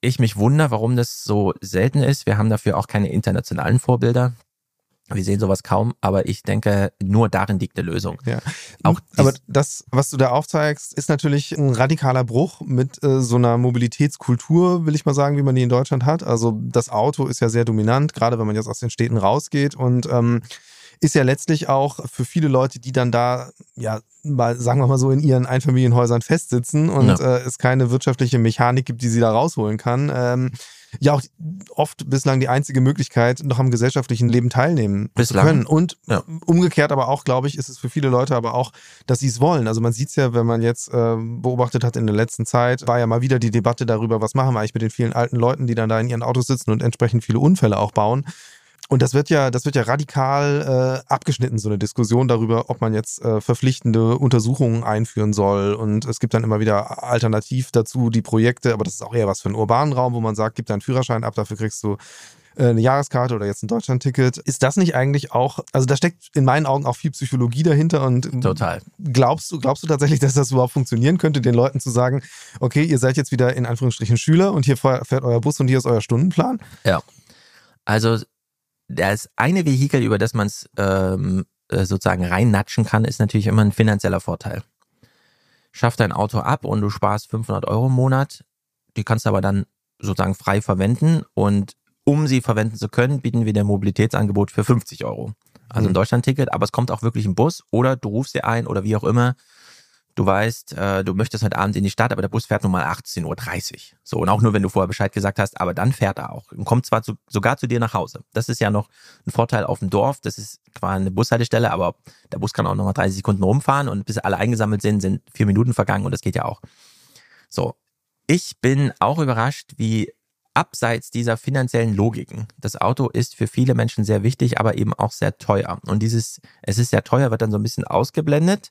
ich mich wundere, warum das so selten ist. Wir haben dafür auch keine internationalen Vorbilder. Wir sehen sowas kaum, aber ich denke, nur darin liegt eine Lösung. Ja. Auch aber das, was du da aufzeigst, ist natürlich ein radikaler Bruch mit äh, so einer Mobilitätskultur, will ich mal sagen, wie man die in Deutschland hat. Also das Auto ist ja sehr dominant, gerade wenn man jetzt aus den Städten rausgeht und ähm, ist ja letztlich auch für viele Leute, die dann da, ja, mal, sagen wir mal so, in ihren Einfamilienhäusern festsitzen und ja. äh, es keine wirtschaftliche Mechanik gibt, die sie da rausholen kann. Ähm, ja auch oft bislang die einzige Möglichkeit, noch am gesellschaftlichen Leben teilnehmen bislang. zu können. Und ja. umgekehrt aber auch, glaube ich, ist es für viele Leute aber auch, dass sie es wollen. Also man sieht es ja, wenn man jetzt äh, beobachtet hat in der letzten Zeit, war ja mal wieder die Debatte darüber, was machen wir eigentlich mit den vielen alten Leuten, die dann da in ihren Autos sitzen und entsprechend viele Unfälle auch bauen. Und das wird ja, das wird ja radikal äh, abgeschnitten, so eine Diskussion darüber, ob man jetzt äh, verpflichtende Untersuchungen einführen soll. Und es gibt dann immer wieder alternativ dazu die Projekte, aber das ist auch eher was für einen urbanen Raum, wo man sagt, gib deinen Führerschein ab, dafür kriegst du äh, eine Jahreskarte oder jetzt ein Deutschlandticket. Ist das nicht eigentlich auch, also da steckt in meinen Augen auch viel Psychologie dahinter und total. Glaubst du, glaubst du tatsächlich, dass das überhaupt funktionieren könnte, den Leuten zu sagen, okay, ihr seid jetzt wieder in Anführungsstrichen Schüler und hier fährt euer Bus und hier ist euer Stundenplan? Ja. Also das eine Vehikel, über das man es ähm, äh, sozusagen reinnatschen kann, ist natürlich immer ein finanzieller Vorteil. Schaff dein Auto ab und du sparst 500 Euro im Monat. Die kannst du aber dann sozusagen frei verwenden und um sie verwenden zu können, bieten wir dir ein Mobilitätsangebot für 50 Euro. Also ein mhm. Deutschlandticket, aber es kommt auch wirklich ein Bus oder du rufst dir ein oder wie auch immer du weißt, äh, du möchtest heute Abend in die Stadt, aber der Bus fährt nun mal 18.30 Uhr. So, und auch nur, wenn du vorher Bescheid gesagt hast, aber dann fährt er auch und kommt zwar zu, sogar zu dir nach Hause. Das ist ja noch ein Vorteil auf dem Dorf. Das ist quasi eine Bushaltestelle, aber der Bus kann auch noch mal 30 Sekunden rumfahren und bis alle eingesammelt sind, sind vier Minuten vergangen und das geht ja auch. So. Ich bin auch überrascht, wie abseits dieser finanziellen Logiken. Das Auto ist für viele Menschen sehr wichtig, aber eben auch sehr teuer. Und dieses, es ist sehr teuer, wird dann so ein bisschen ausgeblendet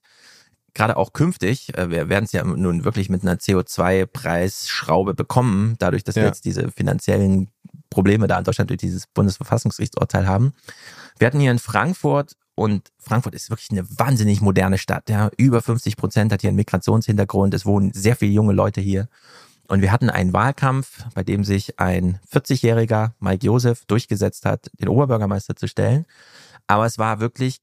gerade auch künftig, äh, wir werden es ja nun wirklich mit einer CO2-Preisschraube bekommen, dadurch, dass ja. wir jetzt diese finanziellen Probleme da in Deutschland durch dieses Bundesverfassungsgerichtsurteil haben. Wir hatten hier in Frankfurt und Frankfurt ist wirklich eine wahnsinnig moderne Stadt. Ja. Über 50 Prozent hat hier einen Migrationshintergrund. Es wohnen sehr viele junge Leute hier. Und wir hatten einen Wahlkampf, bei dem sich ein 40-jähriger Mike Josef durchgesetzt hat, den Oberbürgermeister zu stellen. Aber es war wirklich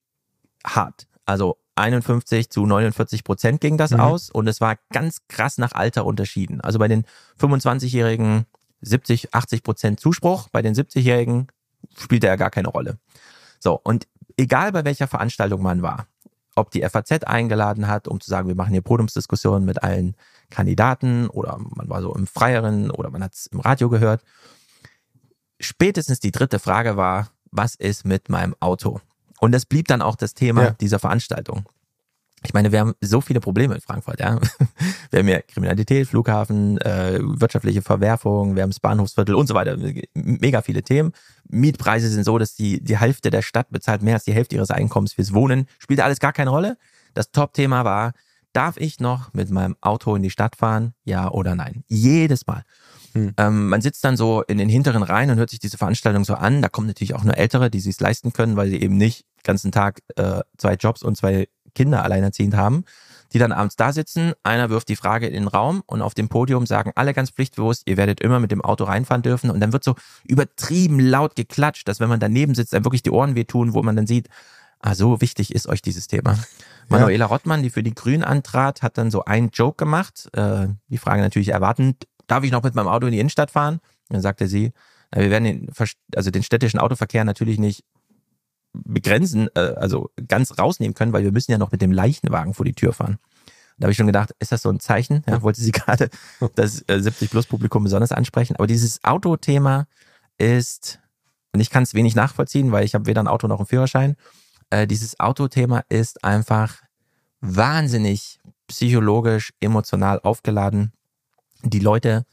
hart. Also 51 zu 49 Prozent ging das mhm. aus und es war ganz krass nach Alter unterschieden. Also bei den 25-Jährigen 70, 80 Prozent Zuspruch, bei den 70-Jährigen spielte er gar keine Rolle. So, und egal bei welcher Veranstaltung man war, ob die FAZ eingeladen hat, um zu sagen, wir machen hier Podiumsdiskussionen mit allen Kandidaten oder man war so im Freieren oder man hat es im Radio gehört. Spätestens die dritte Frage war, was ist mit meinem Auto? Und das blieb dann auch das Thema ja. dieser Veranstaltung. Ich meine, wir haben so viele Probleme in Frankfurt, ja. Wir haben ja Kriminalität, Flughafen, äh, wirtschaftliche Verwerfung, wir haben das Bahnhofsviertel und so weiter. Mega viele Themen. Mietpreise sind so, dass die, die Hälfte der Stadt bezahlt mehr als die Hälfte ihres Einkommens fürs Wohnen. Spielt alles gar keine Rolle. Das Top-Thema war, darf ich noch mit meinem Auto in die Stadt fahren? Ja oder nein? Jedes Mal. Hm. Ähm, man sitzt dann so in den hinteren Reihen und hört sich diese Veranstaltung so an. Da kommen natürlich auch nur Ältere, die sich leisten können, weil sie eben nicht ganzen Tag äh, zwei Jobs und zwei Kinder alleinerziehend haben, die dann abends da sitzen. Einer wirft die Frage in den Raum und auf dem Podium sagen alle ganz pflichtbewusst, ihr werdet immer mit dem Auto reinfahren dürfen. Und dann wird so übertrieben laut geklatscht, dass wenn man daneben sitzt, dann wirklich die Ohren wehtun, wo man dann sieht, ah, so wichtig ist euch dieses Thema. Manuela Rottmann, die für die Grünen antrat, hat dann so einen Joke gemacht. Äh, die Frage natürlich erwartend, darf ich noch mit meinem Auto in die Innenstadt fahren? Dann sagte sie, na, wir werden den, also den städtischen Autoverkehr natürlich nicht begrenzen, äh, also ganz rausnehmen können, weil wir müssen ja noch mit dem Leichenwagen vor die Tür fahren. Da habe ich schon gedacht, ist das so ein Zeichen? Ja, wollte sie gerade das äh, 70-Plus-Publikum besonders ansprechen. Aber dieses Autothema ist, und ich kann es wenig nachvollziehen, weil ich habe weder ein Auto noch einen Führerschein. Äh, dieses Autothema ist einfach wahnsinnig psychologisch, emotional aufgeladen die Leute,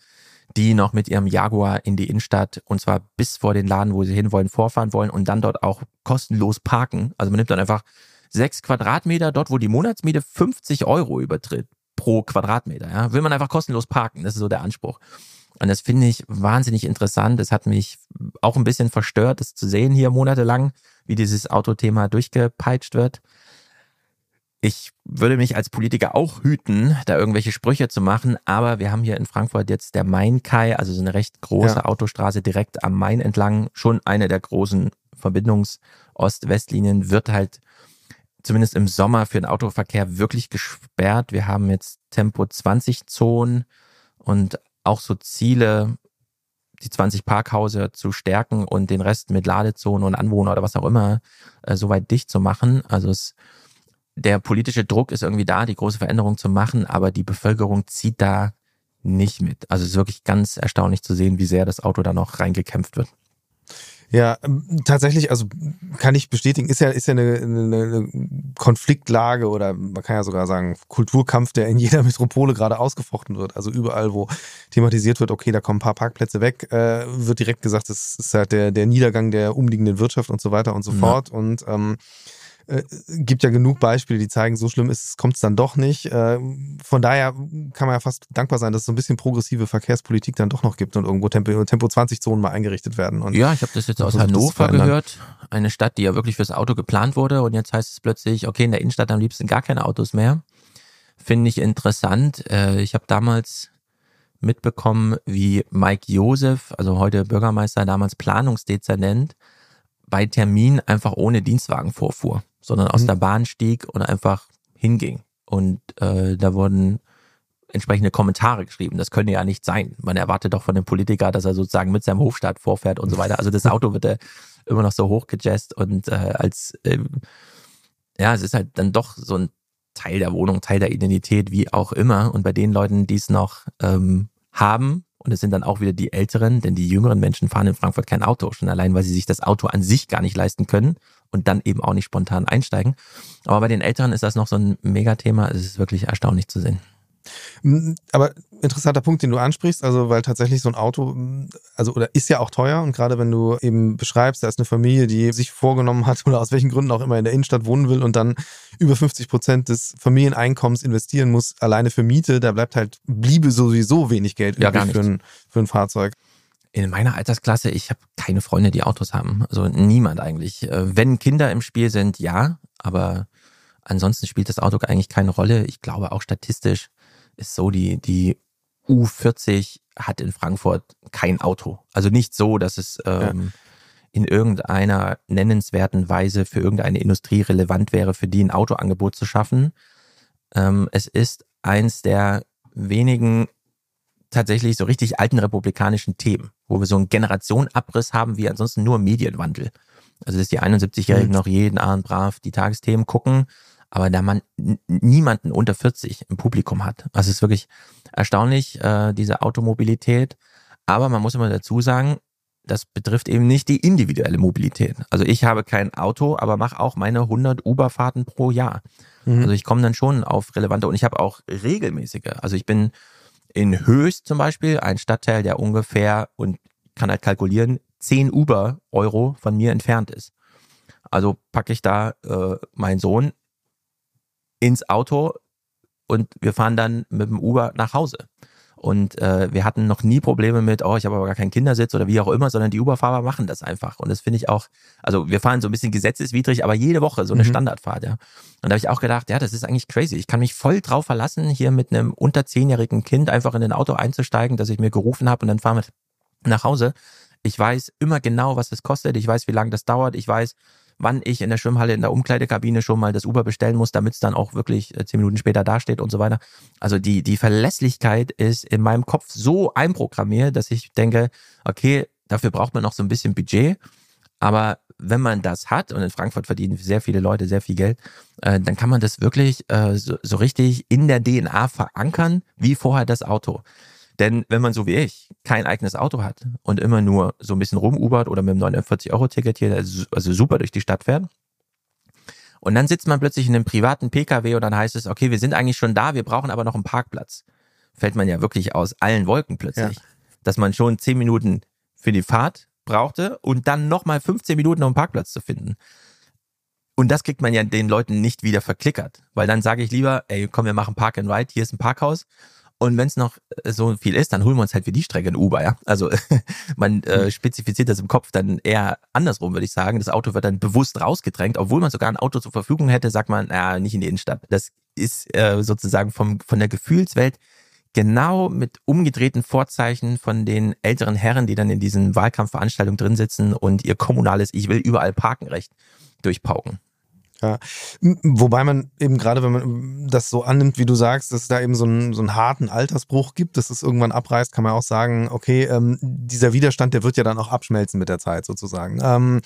die noch mit ihrem Jaguar in die Innenstadt und zwar bis vor den Laden, wo sie hinwollen, vorfahren wollen und dann dort auch kostenlos parken. Also man nimmt dann einfach sechs Quadratmeter, dort wo die Monatsmiete 50 Euro übertritt pro Quadratmeter. Ja, will man einfach kostenlos parken. Das ist so der Anspruch. Und das finde ich wahnsinnig interessant. Das hat mich auch ein bisschen verstört, das zu sehen hier monatelang, wie dieses Autothema durchgepeitscht wird. Ich würde mich als Politiker auch hüten, da irgendwelche Sprüche zu machen, aber wir haben hier in Frankfurt jetzt der Main-Kai, also so eine recht große ja. Autostraße direkt am Main entlang, schon eine der großen Verbindungs-Ost-West-Linien, wird halt zumindest im Sommer für den Autoverkehr wirklich gesperrt. Wir haben jetzt Tempo 20 Zonen und auch so Ziele die 20 Parkhäuser zu stärken und den Rest mit Ladezonen und Anwohner oder was auch immer äh, soweit dicht zu machen. Also es, der politische Druck ist irgendwie da, die große Veränderung zu machen, aber die Bevölkerung zieht da nicht mit. Also es ist wirklich ganz erstaunlich zu sehen, wie sehr das Auto da noch reingekämpft wird. Ja, ähm, tatsächlich, also kann ich bestätigen, ist ja, ist ja eine, eine, eine Konfliktlage oder man kann ja sogar sagen, Kulturkampf, der in jeder Metropole gerade ausgefochten wird. Also überall, wo thematisiert wird, okay, da kommen ein paar Parkplätze weg, äh, wird direkt gesagt, das ist halt der, der Niedergang der umliegenden Wirtschaft und so weiter und so ja. fort. Und ähm, äh, gibt ja genug Beispiele, die zeigen, so schlimm ist es, kommt es dann doch nicht. Äh, von daher kann man ja fast dankbar sein, dass es so ein bisschen progressive Verkehrspolitik dann doch noch gibt und irgendwo Tempo, Tempo 20 Zonen mal eingerichtet werden. Und ja, ich habe das jetzt aus Hannover gehört, eine Stadt, die ja wirklich fürs Auto geplant wurde und jetzt heißt es plötzlich, okay, in der Innenstadt am liebsten gar keine Autos mehr. Finde ich interessant. Äh, ich habe damals mitbekommen, wie Mike Josef, also heute Bürgermeister, damals Planungsdezernent, bei Termin einfach ohne Dienstwagen vorfuhr sondern aus mhm. der Bahn stieg und einfach hinging. Und äh, da wurden entsprechende Kommentare geschrieben. Das könnte ja nicht sein. Man erwartet doch von dem Politiker, dass er sozusagen mit seinem Hofstaat vorfährt und so weiter. Also das Auto wird ja immer noch so hochgejazzt und äh, als äh, ja, es ist halt dann doch so ein Teil der Wohnung, Teil der Identität, wie auch immer. Und bei den Leuten, die es noch ähm, haben, und es sind dann auch wieder die Älteren, denn die jüngeren Menschen fahren in Frankfurt kein Auto, schon allein, weil sie sich das Auto an sich gar nicht leisten können und dann eben auch nicht spontan einsteigen. Aber bei den Älteren ist das noch so ein Megathema. Es ist wirklich erstaunlich zu sehen. Mm, aber interessanter Punkt, den du ansprichst, also weil tatsächlich so ein Auto, mm, also oder ist ja auch teuer und gerade wenn du eben beschreibst, da ist eine Familie, die sich vorgenommen hat oder aus welchen Gründen auch immer in der Innenstadt wohnen will und dann über 50 Prozent des Familieneinkommens investieren muss, alleine für Miete, da bleibt halt, bliebe sowieso wenig Geld ja, für ein, für ein Fahrzeug. In meiner Altersklasse, ich habe keine Freunde, die Autos haben. Also niemand eigentlich. Äh, wenn Kinder im Spiel sind, ja, aber ansonsten spielt das Auto eigentlich keine Rolle. Ich glaube auch statistisch ist so, die, die U40 hat in Frankfurt kein Auto. Also nicht so, dass es ähm, ja. in irgendeiner nennenswerten Weise für irgendeine Industrie relevant wäre, für die ein Autoangebot zu schaffen. Ähm, es ist eins der wenigen tatsächlich so richtig alten republikanischen Themen, wo wir so einen Generationenabriss haben, wie ansonsten nur Medienwandel. Also dass die 71-Jährigen mhm. noch jeden Abend brav die Tagesthemen gucken aber da man niemanden unter 40 im Publikum hat. Also es ist wirklich erstaunlich, äh, diese Automobilität. Aber man muss immer dazu sagen, das betrifft eben nicht die individuelle Mobilität. Also ich habe kein Auto, aber mache auch meine 100 Uber-Fahrten pro Jahr. Mhm. Also ich komme dann schon auf relevante und ich habe auch regelmäßige. Also ich bin in Höchst zum Beispiel, ein Stadtteil, der ungefähr und kann halt kalkulieren, 10 Uber-Euro von mir entfernt ist. Also packe ich da äh, meinen Sohn ins Auto und wir fahren dann mit dem Uber nach Hause. Und äh, wir hatten noch nie Probleme mit, oh, ich habe aber gar keinen Kindersitz oder wie auch immer, sondern die Uberfahrer machen das einfach. Und das finde ich auch, also wir fahren so ein bisschen gesetzeswidrig, aber jede Woche so eine mhm. Standardfahrt, ja. Und da habe ich auch gedacht, ja, das ist eigentlich crazy. Ich kann mich voll drauf verlassen, hier mit einem unter zehnjährigen Kind einfach in ein Auto einzusteigen, das ich mir gerufen habe und dann fahren wir nach Hause. Ich weiß immer genau, was es kostet. Ich weiß, wie lange das dauert. Ich weiß, wann ich in der Schwimmhalle in der Umkleidekabine schon mal das Uber bestellen muss, damit es dann auch wirklich äh, zehn Minuten später dasteht und so weiter. Also die, die Verlässlichkeit ist in meinem Kopf so einprogrammiert, dass ich denke, okay, dafür braucht man noch so ein bisschen Budget. Aber wenn man das hat, und in Frankfurt verdienen sehr viele Leute sehr viel Geld, äh, dann kann man das wirklich äh, so, so richtig in der DNA verankern, wie vorher das Auto. Denn wenn man so wie ich kein eigenes Auto hat und immer nur so ein bisschen rumubert oder mit dem 49-Euro-Ticket hier also super durch die Stadt fährt, und dann sitzt man plötzlich in einem privaten Pkw und dann heißt es, okay, wir sind eigentlich schon da, wir brauchen aber noch einen Parkplatz. Fällt man ja wirklich aus allen Wolken plötzlich. Ja. Dass man schon 10 Minuten für die Fahrt brauchte und dann nochmal 15 Minuten, um einen Parkplatz zu finden. Und das kriegt man ja den Leuten nicht wieder verklickert. Weil dann sage ich lieber, ey, komm, wir machen Park and Ride, hier ist ein Parkhaus und wenn es noch äh, so viel ist, dann holen wir uns halt für die Strecke ein Uber, ja. Also man äh, hm. spezifiziert das im Kopf dann eher andersrum, würde ich sagen. Das Auto wird dann bewusst rausgedrängt, obwohl man sogar ein Auto zur Verfügung hätte, sagt man, ja, nicht in die Innenstadt. Das ist äh, sozusagen vom, von der Gefühlswelt genau mit umgedrehten Vorzeichen von den älteren Herren, die dann in diesen Wahlkampfveranstaltungen drin sitzen und ihr kommunales Ich will überall Parkenrecht durchpauken. Ja, wobei man eben gerade, wenn man das so annimmt, wie du sagst, dass es da eben so einen, so einen harten Altersbruch gibt, dass es irgendwann abreißt, kann man auch sagen, okay, ähm, dieser Widerstand, der wird ja dann auch abschmelzen mit der Zeit sozusagen. Ähm,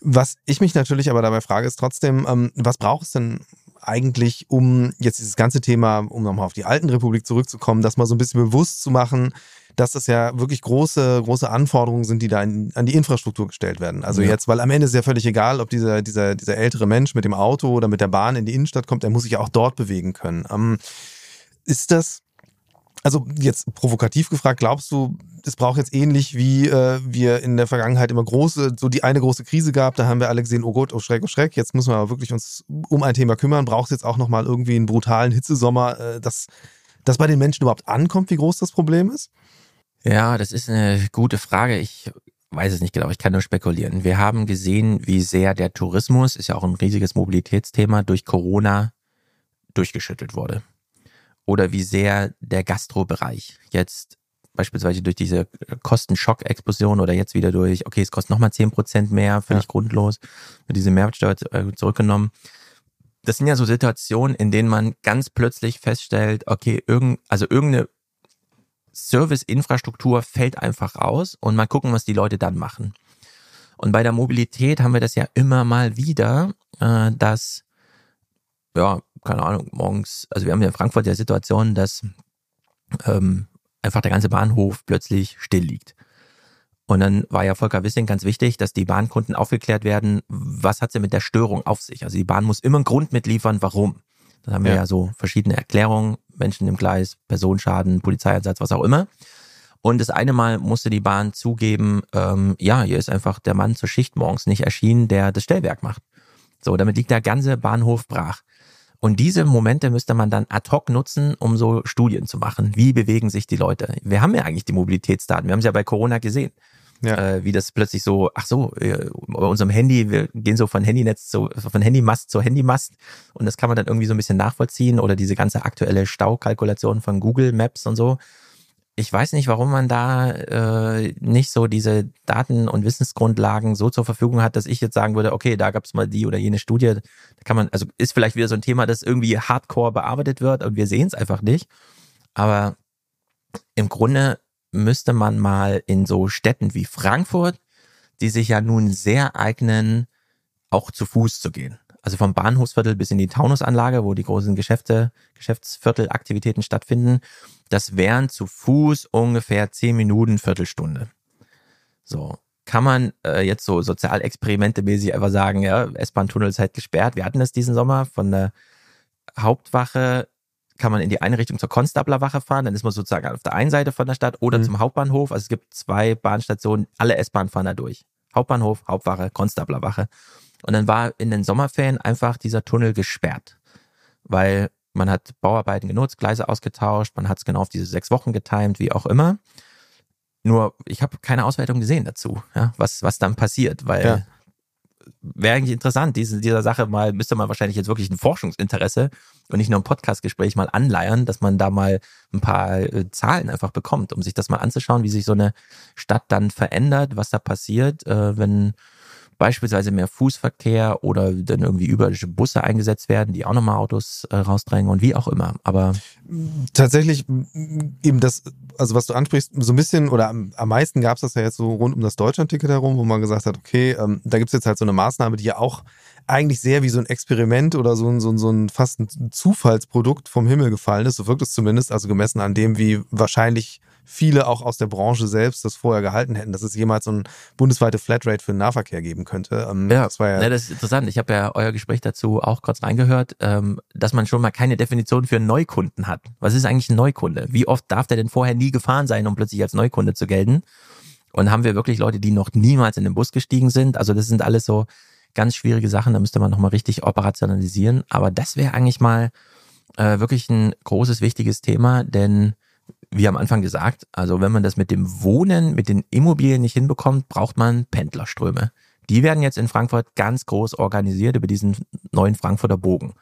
was ich mich natürlich aber dabei frage, ist trotzdem, ähm, was braucht es denn eigentlich, um jetzt dieses ganze Thema, um nochmal auf die alten Republik zurückzukommen, das mal so ein bisschen bewusst zu machen, dass das ja wirklich große, große Anforderungen sind, die da in, an die Infrastruktur gestellt werden. Also ja. jetzt, weil am Ende ist ja völlig egal, ob dieser, dieser, dieser ältere Mensch mit dem Auto oder mit der Bahn in die Innenstadt kommt, er muss sich ja auch dort bewegen können. Ähm, ist das, also jetzt provokativ gefragt, glaubst du, es braucht jetzt ähnlich wie äh, wir in der Vergangenheit immer große, so die eine große Krise gab, da haben wir alle gesehen, oh Gott, oh Schreck, oh Schreck, jetzt müssen wir aber wirklich uns um ein Thema kümmern. Braucht es jetzt auch nochmal irgendwie einen brutalen Hitzesommer, äh, dass das bei den Menschen überhaupt ankommt, wie groß das Problem ist? Ja, das ist eine gute Frage. Ich weiß es nicht genau, ich kann nur spekulieren. Wir haben gesehen, wie sehr der Tourismus, ist ja auch ein riesiges Mobilitätsthema, durch Corona durchgeschüttelt wurde. Oder wie sehr der Gastrobereich jetzt beispielsweise durch diese Kostenschock-Explosion oder jetzt wieder durch, okay, es kostet nochmal zehn Prozent mehr, völlig ja. grundlos, mit diese Mehrwertsteuer äh, zurückgenommen. Das sind ja so Situationen, in denen man ganz plötzlich feststellt, okay, irgend, also irgendeine Serviceinfrastruktur fällt einfach raus und mal gucken, was die Leute dann machen. Und bei der Mobilität haben wir das ja immer mal wieder, äh, dass, ja, keine Ahnung, morgens, also wir haben ja in Frankfurt ja Situation, dass ähm, einfach der ganze Bahnhof plötzlich still liegt. Und dann war ja Volker Wissing ganz wichtig, dass die Bahnkunden aufgeklärt werden, was hat sie mit der Störung auf sich. Also die Bahn muss immer einen Grund mitliefern, warum. Dann haben wir ja. ja so verschiedene Erklärungen, Menschen im Gleis, Personenschaden, Polizeieinsatz, was auch immer. Und das eine Mal musste die Bahn zugeben, ähm, ja, hier ist einfach der Mann zur Schicht morgens nicht erschienen, der das Stellwerk macht. So, damit liegt der ganze Bahnhof brach. Und diese Momente müsste man dann ad hoc nutzen, um so Studien zu machen. Wie bewegen sich die Leute? Wir haben ja eigentlich die Mobilitätsdaten. Wir haben es ja bei Corona gesehen ja. äh, wie das plötzlich so, ach so, äh, bei unserem Handy, wir gehen so von Handynetz zu, von Handymast zu Handymast und das kann man dann irgendwie so ein bisschen nachvollziehen oder diese ganze aktuelle Staukalkulation von Google Maps und so. Ich weiß nicht, warum man da äh, nicht so diese Daten und Wissensgrundlagen so zur Verfügung hat, dass ich jetzt sagen würde, okay, da gab es mal die oder jene Studie. Da kann man, also ist vielleicht wieder so ein Thema, das irgendwie hardcore bearbeitet wird und wir sehen es einfach nicht. Aber im Grunde müsste man mal in so Städten wie Frankfurt, die sich ja nun sehr eignen, auch zu Fuß zu gehen. Also vom Bahnhofsviertel bis in die Taunusanlage, wo die großen Geschäfte, Geschäftsviertelaktivitäten stattfinden. Das wären zu Fuß ungefähr zehn Minuten, Viertelstunde. So. Kann man äh, jetzt so sozialexperimentemäßig einfach sagen, ja, S-Bahn-Tunnel ist halt gesperrt. Wir hatten es diesen Sommer von der Hauptwache kann man in die eine Richtung zur Konstablerwache fahren, dann ist man sozusagen auf der einen Seite von der Stadt oder mhm. zum Hauptbahnhof. Also es gibt zwei Bahnstationen, alle S-Bahnen fahren da durch. Hauptbahnhof, Hauptwache, Konstablerwache. Und dann war in den Sommerferien einfach dieser Tunnel gesperrt, weil man hat Bauarbeiten genutzt, Gleise ausgetauscht, man hat es genau auf diese sechs Wochen getimt, wie auch immer. Nur ich habe keine Auswertung gesehen dazu, ja, was, was dann passiert, weil ja wäre eigentlich interessant, diese, dieser Sache mal, müsste man wahrscheinlich jetzt wirklich ein Forschungsinteresse und nicht nur ein Podcastgespräch mal anleiern, dass man da mal ein paar äh, Zahlen einfach bekommt, um sich das mal anzuschauen, wie sich so eine Stadt dann verändert, was da passiert, äh, wenn beispielsweise mehr Fußverkehr oder dann irgendwie überirdische Busse eingesetzt werden, die auch nochmal Autos äh, rausdrängen und wie auch immer. Aber tatsächlich eben das, also was du ansprichst, so ein bisschen oder am, am meisten gab es das ja jetzt so rund um das Deutschland-Ticket herum, wo man gesagt hat, okay, ähm, da gibt's jetzt halt so eine Maßnahme, die ja auch eigentlich sehr wie so ein Experiment oder so ein, so ein, so ein fast ein Zufallsprodukt vom Himmel gefallen ist. So wirkt es zumindest, also gemessen an dem, wie wahrscheinlich viele auch aus der Branche selbst das vorher gehalten hätten, dass es jemals so ein bundesweite Flatrate für den Nahverkehr geben könnte. Ähm, ja, das, war ja, ja, das ist interessant. Ich habe ja euer Gespräch dazu auch kurz reingehört, ähm, dass man schon mal keine Definition für einen Neukunden hat. Was ist eigentlich ein Neukunde? Wie oft darf der denn vorher nie gefahren sein, um plötzlich als Neukunde zu gelten? Und haben wir wirklich Leute, die noch niemals in den Bus gestiegen sind? Also das sind alles so ganz schwierige Sachen, da müsste man nochmal richtig operationalisieren. Aber das wäre eigentlich mal äh, wirklich ein großes, wichtiges Thema, denn wie am Anfang gesagt, also wenn man das mit dem Wohnen, mit den Immobilien nicht hinbekommt, braucht man Pendlerströme. Die werden jetzt in Frankfurt ganz groß organisiert über diesen neuen Frankfurter Bogen.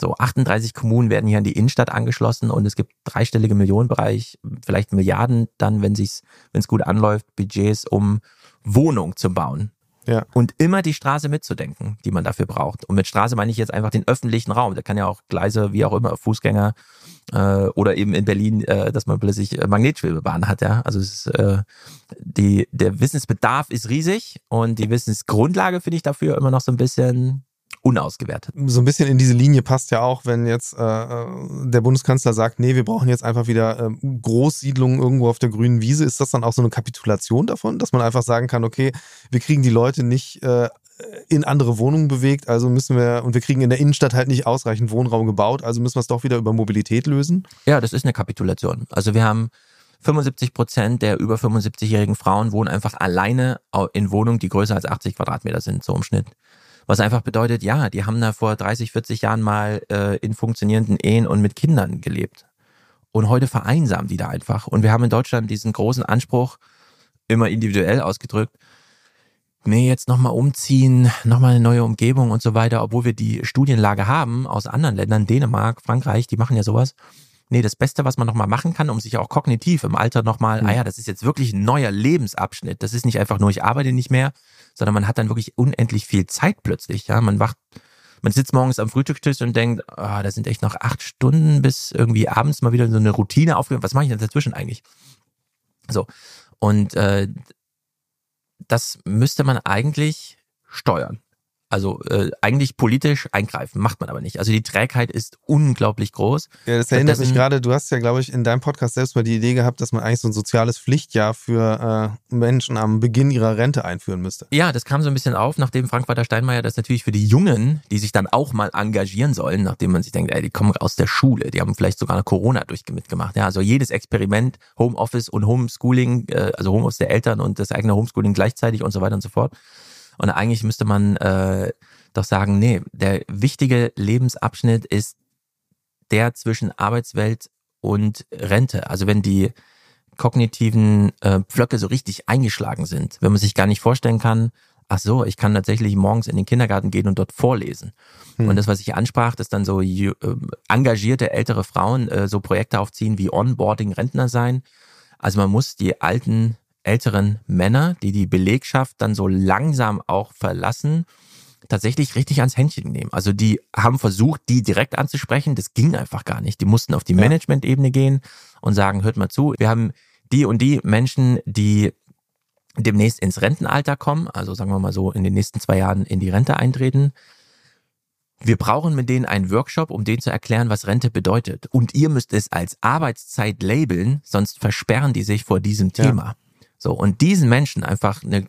So 38 Kommunen werden hier an die Innenstadt angeschlossen und es gibt dreistellige Millionenbereich, vielleicht Milliarden dann, wenn es gut anläuft, Budgets, um Wohnung zu bauen. Ja. Und immer die Straße mitzudenken, die man dafür braucht. Und mit Straße meine ich jetzt einfach den öffentlichen Raum. Da kann ja auch Gleise, wie auch immer, Fußgänger äh, oder eben in Berlin, äh, dass man plötzlich äh, Magnetschwebebahn hat. Ja, also es ist, äh, die, der Wissensbedarf ist riesig und die Wissensgrundlage finde ich dafür immer noch so ein bisschen unausgewertet. So ein bisschen in diese Linie passt ja auch, wenn jetzt äh, äh, der Bundeskanzler sagt, nee, wir brauchen jetzt einfach wieder äh, Großsiedlungen irgendwo auf der grünen Wiese. Ist das dann auch so eine Kapitulation davon, dass man einfach sagen kann, okay, wir kriegen die Leute nicht äh, in andere Wohnungen bewegt, also müssen wir, und wir kriegen in der Innenstadt halt nicht ausreichend Wohnraum gebaut, also müssen wir es doch wieder über Mobilität lösen? Ja, das ist eine Kapitulation. Also wir haben 75 Prozent der über 75-jährigen Frauen wohnen einfach alleine in Wohnungen, die größer als 80 Quadratmeter sind, so im Schnitt. Was einfach bedeutet, ja, die haben da vor 30, 40 Jahren mal äh, in funktionierenden Ehen und mit Kindern gelebt. Und heute vereinsamen die da einfach. Und wir haben in Deutschland diesen großen Anspruch, immer individuell ausgedrückt, nee, jetzt nochmal umziehen, nochmal eine neue Umgebung und so weiter, obwohl wir die Studienlage haben aus anderen Ländern, Dänemark, Frankreich, die machen ja sowas. Nee, das Beste, was man nochmal machen kann, um sich auch kognitiv im Alter nochmal, mhm. ah ja, das ist jetzt wirklich ein neuer Lebensabschnitt. Das ist nicht einfach nur, ich arbeite nicht mehr, sondern man hat dann wirklich unendlich viel Zeit plötzlich. Ja, man wacht, man sitzt morgens am Frühstückstisch und denkt, ah, da sind echt noch acht Stunden bis irgendwie abends mal wieder so eine Routine aufgehört. Was mache ich denn dazwischen eigentlich? So. Und äh, das müsste man eigentlich steuern. Also äh, eigentlich politisch eingreifen, macht man aber nicht. Also die Trägheit ist unglaublich groß. Ja, das erinnert mich gerade, du hast ja, glaube ich, in deinem Podcast selbst mal die Idee gehabt, dass man eigentlich so ein soziales Pflichtjahr für äh, Menschen am Beginn ihrer Rente einführen müsste. Ja, das kam so ein bisschen auf, nachdem Frank-Walter Steinmeier das natürlich für die Jungen, die sich dann auch mal engagieren sollen, nachdem man sich denkt, ey, die kommen aus der Schule, die haben vielleicht sogar eine Corona durch mitgemacht. Ja, also jedes Experiment, Homeoffice und Homeschooling, äh, also Homeoffice der Eltern und das eigene Homeschooling gleichzeitig und so weiter und so fort und eigentlich müsste man äh, doch sagen, nee, der wichtige Lebensabschnitt ist der zwischen Arbeitswelt und Rente. Also wenn die kognitiven äh, Pflöcke so richtig eingeschlagen sind, wenn man sich gar nicht vorstellen kann, ach so, ich kann tatsächlich morgens in den Kindergarten gehen und dort vorlesen. Hm. Und das, was ich ansprach, dass dann so äh, engagierte ältere Frauen äh, so Projekte aufziehen wie Onboarding Rentner sein. Also man muss die alten älteren Männer, die die Belegschaft dann so langsam auch verlassen, tatsächlich richtig ans Händchen nehmen. Also die haben versucht, die direkt anzusprechen. Das ging einfach gar nicht. Die mussten auf die ja. Management-Ebene gehen und sagen, hört mal zu, wir haben die und die Menschen, die demnächst ins Rentenalter kommen, also sagen wir mal so in den nächsten zwei Jahren in die Rente eintreten. Wir brauchen mit denen einen Workshop, um denen zu erklären, was Rente bedeutet. Und ihr müsst es als Arbeitszeit labeln, sonst versperren die sich vor diesem Thema. Ja. So, und diesen Menschen einfach eine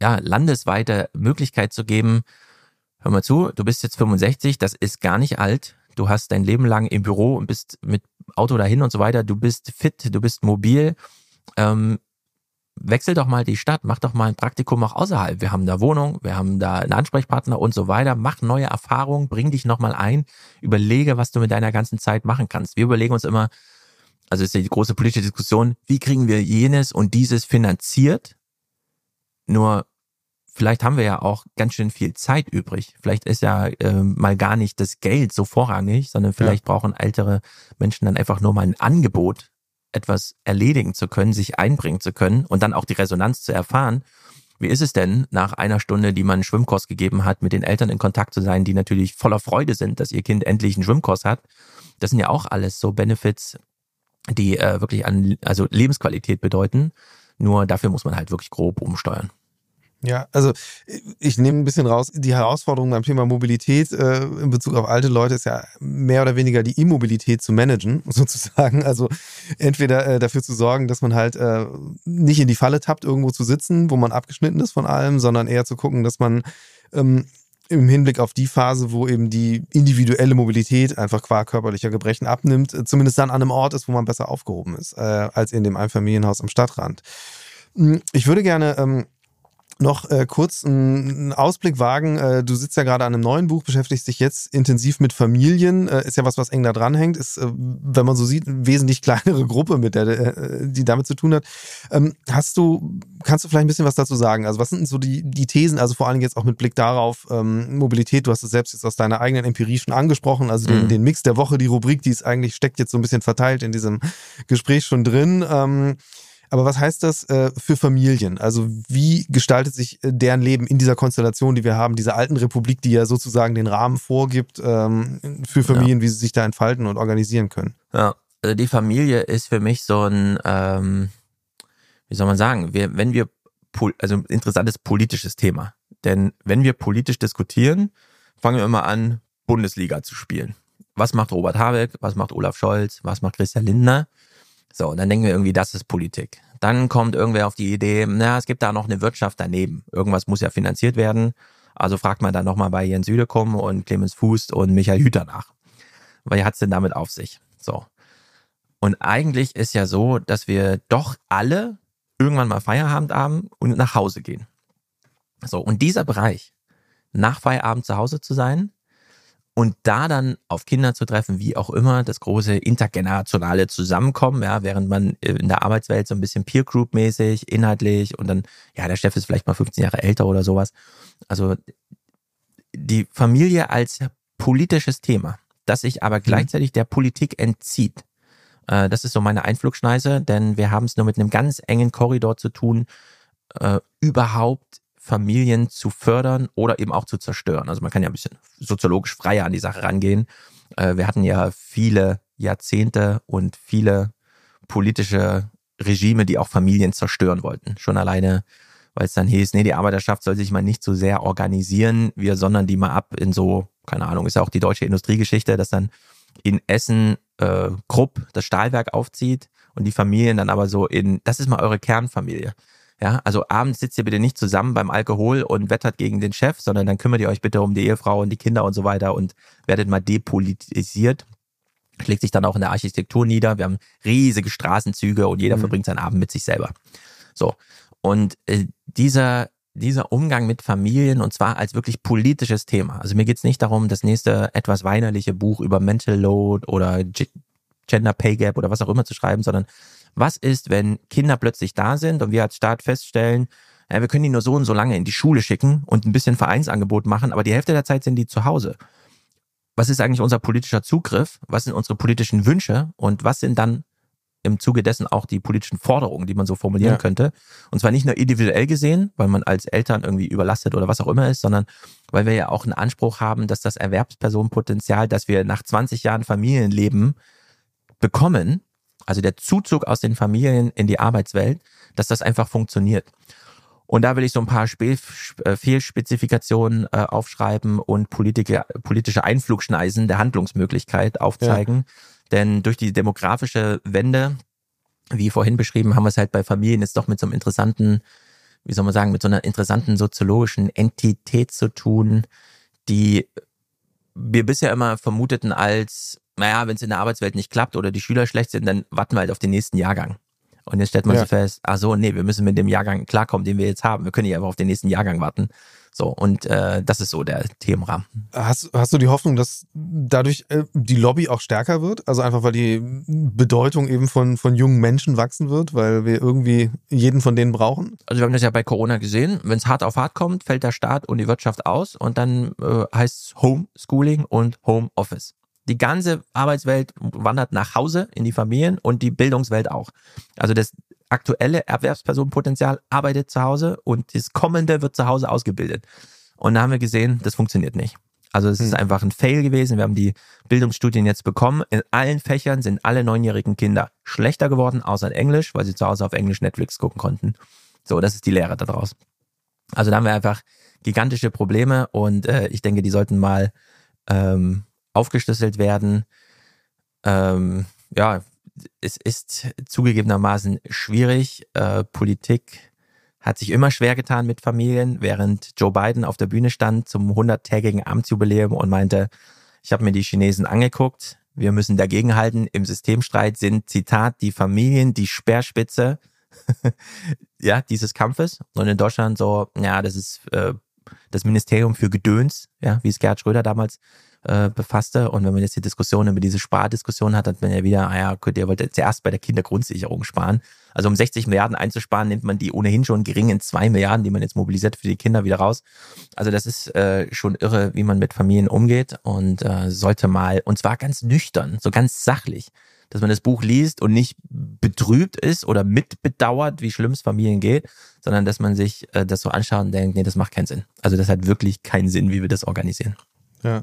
ja, landesweite Möglichkeit zu geben, hör mal zu, du bist jetzt 65, das ist gar nicht alt, du hast dein Leben lang im Büro und bist mit Auto dahin und so weiter, du bist fit, du bist mobil, ähm, wechsel doch mal die Stadt, mach doch mal ein Praktikum auch außerhalb. Wir haben da Wohnung, wir haben da einen Ansprechpartner und so weiter. Mach neue Erfahrungen, bring dich nochmal ein, überlege, was du mit deiner ganzen Zeit machen kannst. Wir überlegen uns immer, also ist ja die große politische Diskussion, wie kriegen wir jenes und dieses finanziert? Nur vielleicht haben wir ja auch ganz schön viel Zeit übrig. Vielleicht ist ja äh, mal gar nicht das Geld so vorrangig, sondern vielleicht ja. brauchen ältere Menschen dann einfach nur mal ein Angebot, etwas erledigen zu können, sich einbringen zu können und dann auch die Resonanz zu erfahren. Wie ist es denn, nach einer Stunde, die man einen Schwimmkurs gegeben hat, mit den Eltern in Kontakt zu sein, die natürlich voller Freude sind, dass ihr Kind endlich einen Schwimmkurs hat? Das sind ja auch alles so Benefits, die äh, wirklich an also Lebensqualität bedeuten. Nur dafür muss man halt wirklich grob umsteuern. Ja, also ich nehme ein bisschen raus, die Herausforderung beim Thema Mobilität äh, in Bezug auf alte Leute ist ja mehr oder weniger die Immobilität zu managen, sozusagen. Also entweder äh, dafür zu sorgen, dass man halt äh, nicht in die Falle tappt, irgendwo zu sitzen, wo man abgeschnitten ist von allem, sondern eher zu gucken, dass man ähm, im Hinblick auf die Phase, wo eben die individuelle Mobilität einfach qua körperlicher Gebrechen abnimmt, äh, zumindest dann an einem Ort ist, wo man besser aufgehoben ist, äh, als in dem Einfamilienhaus am Stadtrand. Hm, ich würde gerne ähm, noch äh, kurz einen Ausblick wagen. Äh, du sitzt ja gerade an einem neuen Buch, beschäftigst dich jetzt intensiv mit Familien. Äh, ist ja was, was eng da dranhängt. Ist, äh, wenn man so sieht, eine wesentlich kleinere Gruppe, mit der, äh, die damit zu tun hat. Ähm, hast du, kannst du vielleicht ein bisschen was dazu sagen? Also was sind so die, die Thesen, also vor allem jetzt auch mit Blick darauf, ähm, Mobilität, du hast es selbst jetzt aus deiner eigenen Empirie schon angesprochen, also den, mhm. den Mix der Woche, die Rubrik, die ist eigentlich, steckt jetzt so ein bisschen verteilt in diesem Gespräch schon drin. Ähm, Aber was heißt das äh, für Familien? Also wie gestaltet sich äh, deren Leben in dieser Konstellation, die wir haben, dieser alten Republik, die ja sozusagen den Rahmen vorgibt ähm, für Familien, ja. wie sie sich da entfalten und organisieren können? Ja, also die Familie ist für mich so ein, ähm, wie soll man sagen, wir, wenn wir, also ein interessantes politisches Thema. Denn wenn wir politisch diskutieren, fangen wir immer an, Bundesliga zu spielen. Was macht Robert Habeck? Was macht Olaf Scholz? Was macht Christian Lindner? So, und dann denken wir irgendwie, das ist Politik. Dann kommt irgendwer auf die Idee, na, es gibt da noch eine Wirtschaft daneben. Irgendwas muss ja finanziert werden. Also fragt man dann nochmal bei Jens Südekum und Clemens Fuß und Michael Hüter nach. Weil hat's denn damit auf sich? So. Und eigentlich ist ja so, dass wir doch alle irgendwann mal Feierabend haben und nach Hause gehen. So, und dieser Bereich, nach Feierabend zu Hause zu sein, und da dann auf Kinder zu treffen, wie auch immer, das große intergenerationale Zusammenkommen, ja, während man in der Arbeitswelt so ein bisschen Peer Group mäßig, inhaltlich und dann, ja, der Chef ist vielleicht mal 15 Jahre älter oder sowas. Also die Familie als politisches Thema, das sich aber mhm. gleichzeitig der Politik entzieht. Äh, das ist so meine Einflugschneise, denn wir haben es nur mit einem ganz engen Korridor zu tun, äh, überhaupt Familien zu fördern oder eben auch zu zerstören. Also man kann ja ein bisschen soziologisch freier an die Sache rangehen. Äh, wir hatten ja viele Jahrzehnte und viele politische Regime, die auch Familien zerstören wollten. Schon alleine, weil es dann hieß, nee, die Arbeiterschaft soll sich mal nicht so sehr organisieren, wir sondern die mal ab in so, keine Ahnung, ist ja auch die deutsche Industriegeschichte, dass dann in Essen äh, Krupp das Stahlwerk aufzieht und die Familien dann aber so in, das ist mal eure Kernfamilie. Ja, also abends sitzt ihr bitte nicht zusammen beim Alkohol und wettert gegen den Chef, sondern dann kümmert ihr euch bitte um die Ehefrau und die Kinder und so weiter und werdet mal depolitisiert. Schlägt sich dann auch in der Architektur nieder. Wir haben riesige Straßenzüge und jeder mhm. verbringt seinen Abend mit sich selber. So. Und äh, dieser, dieser Umgang mit Familien und zwar als wirklich politisches Thema. Also mir geht's nicht darum, das nächste etwas weinerliche Buch über Mental Load oder Gender Pay Gap oder was auch immer zu schreiben, sondern was ist, wenn Kinder plötzlich da sind und wir als Staat feststellen, ja, wir können die nur so und so lange in die Schule schicken und ein bisschen Vereinsangebot machen, aber die Hälfte der Zeit sind die zu Hause. Was ist eigentlich unser politischer Zugriff? Was sind unsere politischen Wünsche? Und was sind dann im Zuge dessen auch die politischen Forderungen, die man so formulieren ja. könnte? Und zwar nicht nur individuell gesehen, weil man als Eltern irgendwie überlastet oder was auch immer ist, sondern weil wir ja auch einen Anspruch haben, dass das Erwerbspersonenpotenzial, das wir nach 20 Jahren Familienleben bekommen, also der Zuzug aus den Familien in die Arbeitswelt, dass das einfach funktioniert. Und da will ich so ein paar Spe äh, Fehlspezifikationen äh, aufschreiben und politische, politische Einflugschneisen der Handlungsmöglichkeit aufzeigen. Ja. Denn durch die demografische Wende, wie vorhin beschrieben, haben wir es halt bei Familien jetzt doch mit so einem interessanten, wie soll man sagen, mit so einer interessanten soziologischen Entität zu tun, die wir bisher immer vermuteten als naja, wenn es in der Arbeitswelt nicht klappt oder die Schüler schlecht sind, dann warten wir halt auf den nächsten Jahrgang. Und jetzt stellt man ja. sich fest, ach so, nee, wir müssen mit dem Jahrgang klarkommen, den wir jetzt haben. Wir können nicht einfach auf den nächsten Jahrgang warten. So, und äh, das ist so der Themenrahmen. Hast, hast du die Hoffnung, dass dadurch äh, die Lobby auch stärker wird? Also einfach, weil die Bedeutung eben von, von jungen Menschen wachsen wird, weil wir irgendwie jeden von denen brauchen? Also wir haben das ja bei Corona gesehen. Wenn es hart auf hart kommt, fällt der Staat und die Wirtschaft aus und dann äh, heißt es Homeschooling und Homeoffice. Die ganze Arbeitswelt wandert nach Hause in die Familien und die Bildungswelt auch. Also das aktuelle Erwerbspersonenpotenzial arbeitet zu Hause und das kommende wird zu Hause ausgebildet. Und da haben wir gesehen, das funktioniert nicht. Also es ist hm. einfach ein Fail gewesen. Wir haben die Bildungsstudien jetzt bekommen. In allen Fächern sind alle neunjährigen Kinder schlechter geworden, außer in Englisch, weil sie zu Hause auf Englisch Netflix gucken konnten. So, das ist die Lehre daraus. Also da haben wir einfach gigantische Probleme und äh, ich denke, die sollten mal ähm, aufgeschlüsselt werden. Ähm, ja, es ist zugegebenermaßen schwierig. Äh, Politik hat sich immer schwer getan mit Familien, während Joe Biden auf der Bühne stand zum 100-tägigen Amtsjubiläum und meinte, ich habe mir die Chinesen angeguckt, wir müssen dagegenhalten. Im Systemstreit sind, Zitat, die Familien die Speerspitze ja, dieses Kampfes. Und in Deutschland so, ja, das ist äh, das Ministerium für Gedöns, ja, wie es Gerhard Schröder damals äh, befasste. Und wenn man jetzt die Diskussion über diese Spardiskussion hat, hat man ja wieder, ah ja, könnt ihr wollt zuerst bei der Kindergrundsicherung sparen. Also um 60 Milliarden einzusparen, nimmt man die ohnehin schon geringen zwei Milliarden, die man jetzt mobilisiert für die Kinder wieder raus. Also das ist äh, schon irre, wie man mit Familien umgeht und äh, sollte mal, und zwar ganz nüchtern, so ganz sachlich, dass man das Buch liest und nicht betrübt ist oder mitbedauert, wie schlimm es Familien geht, sondern dass man sich äh, das so anschaut und denkt, nee, das macht keinen Sinn. Also das hat wirklich keinen Sinn, wie wir das organisieren. Ja.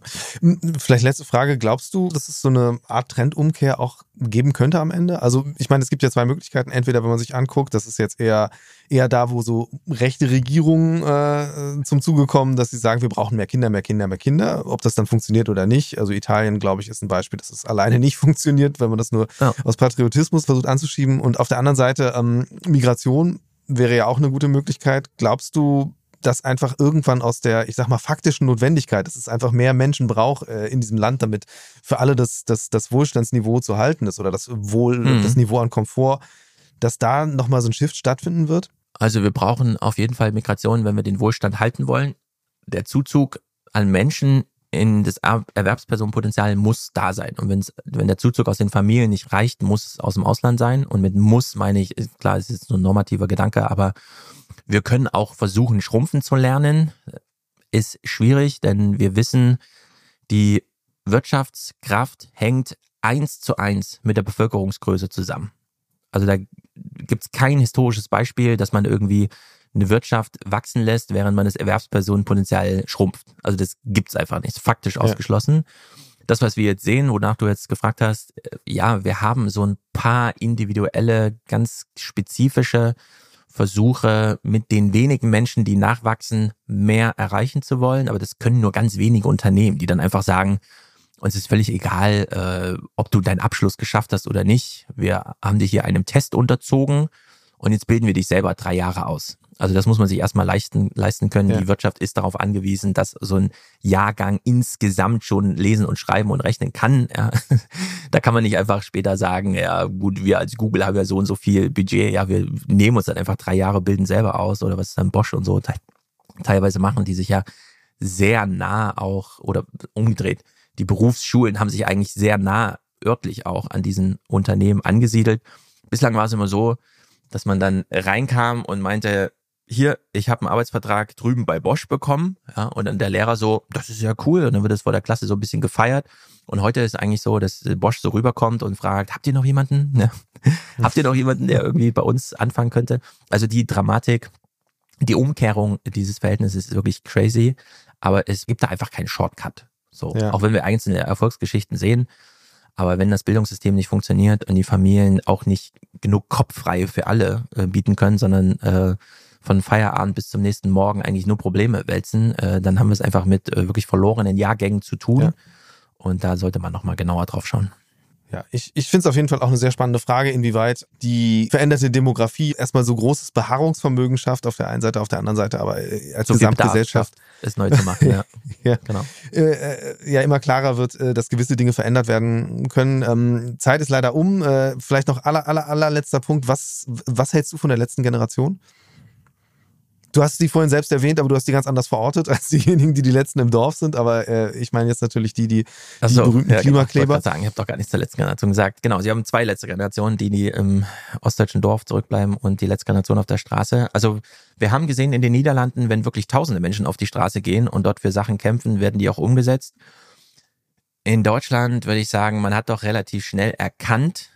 Vielleicht letzte Frage. Glaubst du, dass es so eine Art Trendumkehr auch geben könnte am Ende? Also, ich meine, es gibt ja zwei Möglichkeiten. Entweder, wenn man sich anguckt, das ist jetzt eher, eher da, wo so rechte Regierungen äh, zum Zuge kommen, dass sie sagen, wir brauchen mehr Kinder, mehr Kinder, mehr Kinder. Ob das dann funktioniert oder nicht. Also, Italien, glaube ich, ist ein Beispiel, dass es alleine nicht funktioniert, wenn man das nur ja. aus Patriotismus versucht anzuschieben. Und auf der anderen Seite, ähm, Migration wäre ja auch eine gute Möglichkeit. Glaubst du, das einfach irgendwann aus der, ich sag mal, faktischen Notwendigkeit, dass es einfach mehr Menschen braucht äh, in diesem Land, damit für alle das, das, das Wohlstandsniveau zu halten ist oder das Wohl, mhm. das Niveau an Komfort, dass da nochmal so ein Shift stattfinden wird? Also wir brauchen auf jeden Fall Migration, wenn wir den Wohlstand halten wollen. Der Zuzug an Menschen in das Erwerbspersonenpotenzial muss da sein. Und wenn's, wenn der Zuzug aus den Familien nicht reicht, muss es aus dem Ausland sein. Und mit muss meine ich, klar, es ist so ein normativer Gedanke, aber wir können auch versuchen, schrumpfen zu lernen. Ist schwierig, denn wir wissen, die Wirtschaftskraft hängt eins zu eins mit der Bevölkerungsgröße zusammen. Also da gibt es kein historisches Beispiel, dass man irgendwie eine Wirtschaft wachsen lässt, während man das Erwerbspersonenpotenzial schrumpft. Also das gibt's einfach nicht. Faktisch ausgeschlossen. Ja. Das, was wir jetzt sehen, wonach du jetzt gefragt hast, äh, ja, wir haben so ein paar individuelle, ganz spezifische Versuche, mit den wenigen Menschen, die nachwachsen, mehr erreichen zu wollen. Aber das können nur ganz wenige Unternehmen, die dann einfach sagen, uns ist völlig egal, äh, ob du deinen Abschluss geschafft hast oder nicht. Wir haben dich hier einem Test unterzogen und jetzt bilden wir dich selber drei Jahre aus. Also das muss man sich erstmal leisten, leisten können. Ja. Die Wirtschaft ist darauf angewiesen, dass so ein Jahrgang insgesamt schon lesen und schreiben und rechnen kann. Ja. Da kann man nicht einfach später sagen, ja gut, wir als Google haben ja so und so viel Budget, ja, wir nehmen uns dann einfach drei Jahre, bilden selber aus oder was ist dann Bosch und so teilweise machen, die sich ja sehr nah auch oder umgedreht. Die Berufsschulen haben sich eigentlich sehr nah örtlich auch an diesen Unternehmen angesiedelt. Bislang war es immer so, dass man dann reinkam und meinte, hier, ich habe einen Arbeitsvertrag drüben bei Bosch bekommen, ja, und dann der Lehrer so, das ist ja cool, und dann wird es vor der Klasse so ein bisschen gefeiert. Und heute ist eigentlich so, dass Bosch so rüberkommt und fragt, habt ihr noch jemanden? Ja. habt ihr noch jemanden, der irgendwie bei uns anfangen könnte? Also die Dramatik, die Umkehrung dieses Verhältnisses ist wirklich crazy, aber es gibt da einfach keinen Shortcut. So, ja. auch wenn wir einzelne Erfolgsgeschichten sehen, aber wenn das Bildungssystem nicht funktioniert und die Familien auch nicht genug Kopffreie für alle äh, bieten können, sondern äh, von Feierabend bis zum nächsten Morgen eigentlich nur Probleme wälzen, äh, dann haben wir es einfach mit äh, wirklich verlorenen Jahrgängen zu tun. Ja. Und da sollte man nochmal genauer drauf schauen. Ja, ich, ich finde es auf jeden Fall auch eine sehr spannende Frage, inwieweit die veränderte Demografie erstmal so großes Beharrungsvermögen schafft auf der einen Seite, auf der anderen Seite, aber äh, als so Gesamtgesellschaft. Es neu zu machen, ja. ja. Genau. Äh, äh, ja, immer klarer wird, dass gewisse Dinge verändert werden können. Ähm, Zeit ist leider um. Vielleicht noch aller, aller, allerletzter Punkt. Was, was hältst du von der letzten Generation? Du hast sie vorhin selbst erwähnt, aber du hast die ganz anders verortet als diejenigen, die die letzten im Dorf sind. Aber äh, ich meine jetzt natürlich die, die, die so, berühmten ja, Klimakleber. Genau, ich sagen, ich habe doch gar nichts zur letzten Generation gesagt. Genau, sie haben zwei letzte Generationen, die, die im ostdeutschen Dorf zurückbleiben und die letzte Generation auf der Straße. Also wir haben gesehen in den Niederlanden, wenn wirklich tausende Menschen auf die Straße gehen und dort für Sachen kämpfen, werden die auch umgesetzt. In Deutschland würde ich sagen, man hat doch relativ schnell erkannt,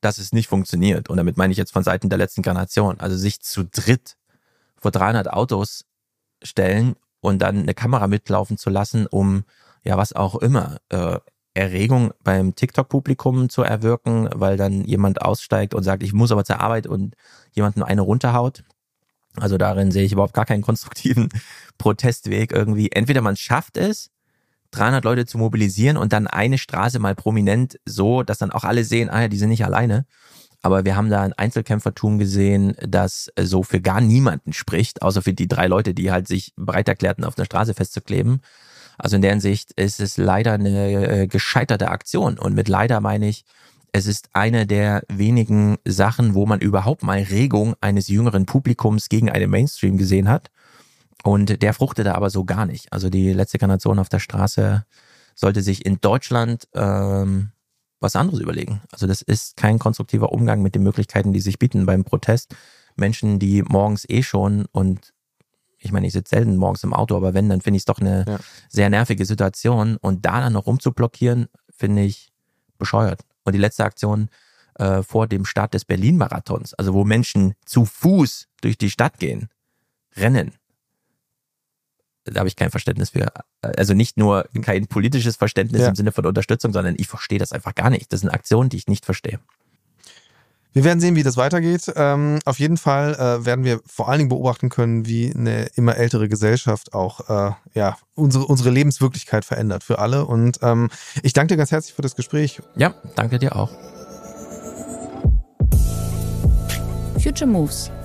dass es nicht funktioniert. Und damit meine ich jetzt von Seiten der letzten Generation. Also sich zu dritt vor 300 Autos stellen und dann eine Kamera mitlaufen zu lassen, um ja was auch immer äh, Erregung beim TikTok-Publikum zu erwirken, weil dann jemand aussteigt und sagt, ich muss aber zur Arbeit und jemand nur eine runterhaut. Also darin sehe ich überhaupt gar keinen konstruktiven Protestweg irgendwie. Entweder man schafft es, 300 Leute zu mobilisieren und dann eine Straße mal prominent so, dass dann auch alle sehen, ah ja, die sind nicht alleine. Aber wir haben da ein Einzelkämpfertum gesehen, das so für gar niemanden spricht, außer für die drei Leute, die halt sich bereit erklärten, auf der Straße festzukleben. Also in deren Sicht ist es leider eine äh, gescheiterte Aktion. Und mit leider meine ich, es ist eine der wenigen Sachen, wo man überhaupt mal Regung eines jüngeren Publikums gegen einen Mainstream gesehen hat. Und der fruchtete aber so gar nicht. Also die letzte Generation auf der Straße sollte sich in Deutschland ähm, was anderes überlegen. Also das ist kein konstruktiver Umgang mit den Möglichkeiten, die sich bieten beim Protest. Menschen, die morgens eh schon und ich meine, ich sitze selten morgens im Auto, aber wenn, dann finde ich es doch eine ja. sehr nervige Situation. Und da dann noch rumzublockieren, finde ich bescheuert. und die letzte Aktion äh, vor dem Start des Berlin-Marathons, also wo Menschen zu Fuß durch die Stadt gehen, rennen. Da habe ich kein Verständnis für. Also nicht nur kein politisches Verständnis Ja. im Sinne von Unterstützung, sondern ich verstehe das einfach gar nicht. Das sind Aktionen, die ich nicht verstehe. Wir werden sehen, wie das weitergeht. Ähm, auf jeden Fall äh, werden wir vor allen Dingen beobachten können, wie eine immer ältere Gesellschaft auch äh, ja, unsere, unsere Lebenswirklichkeit verändert für alle. Und ähm, ich danke dir ganz herzlich für das Gespräch. Ja, danke dir auch. Future Moves,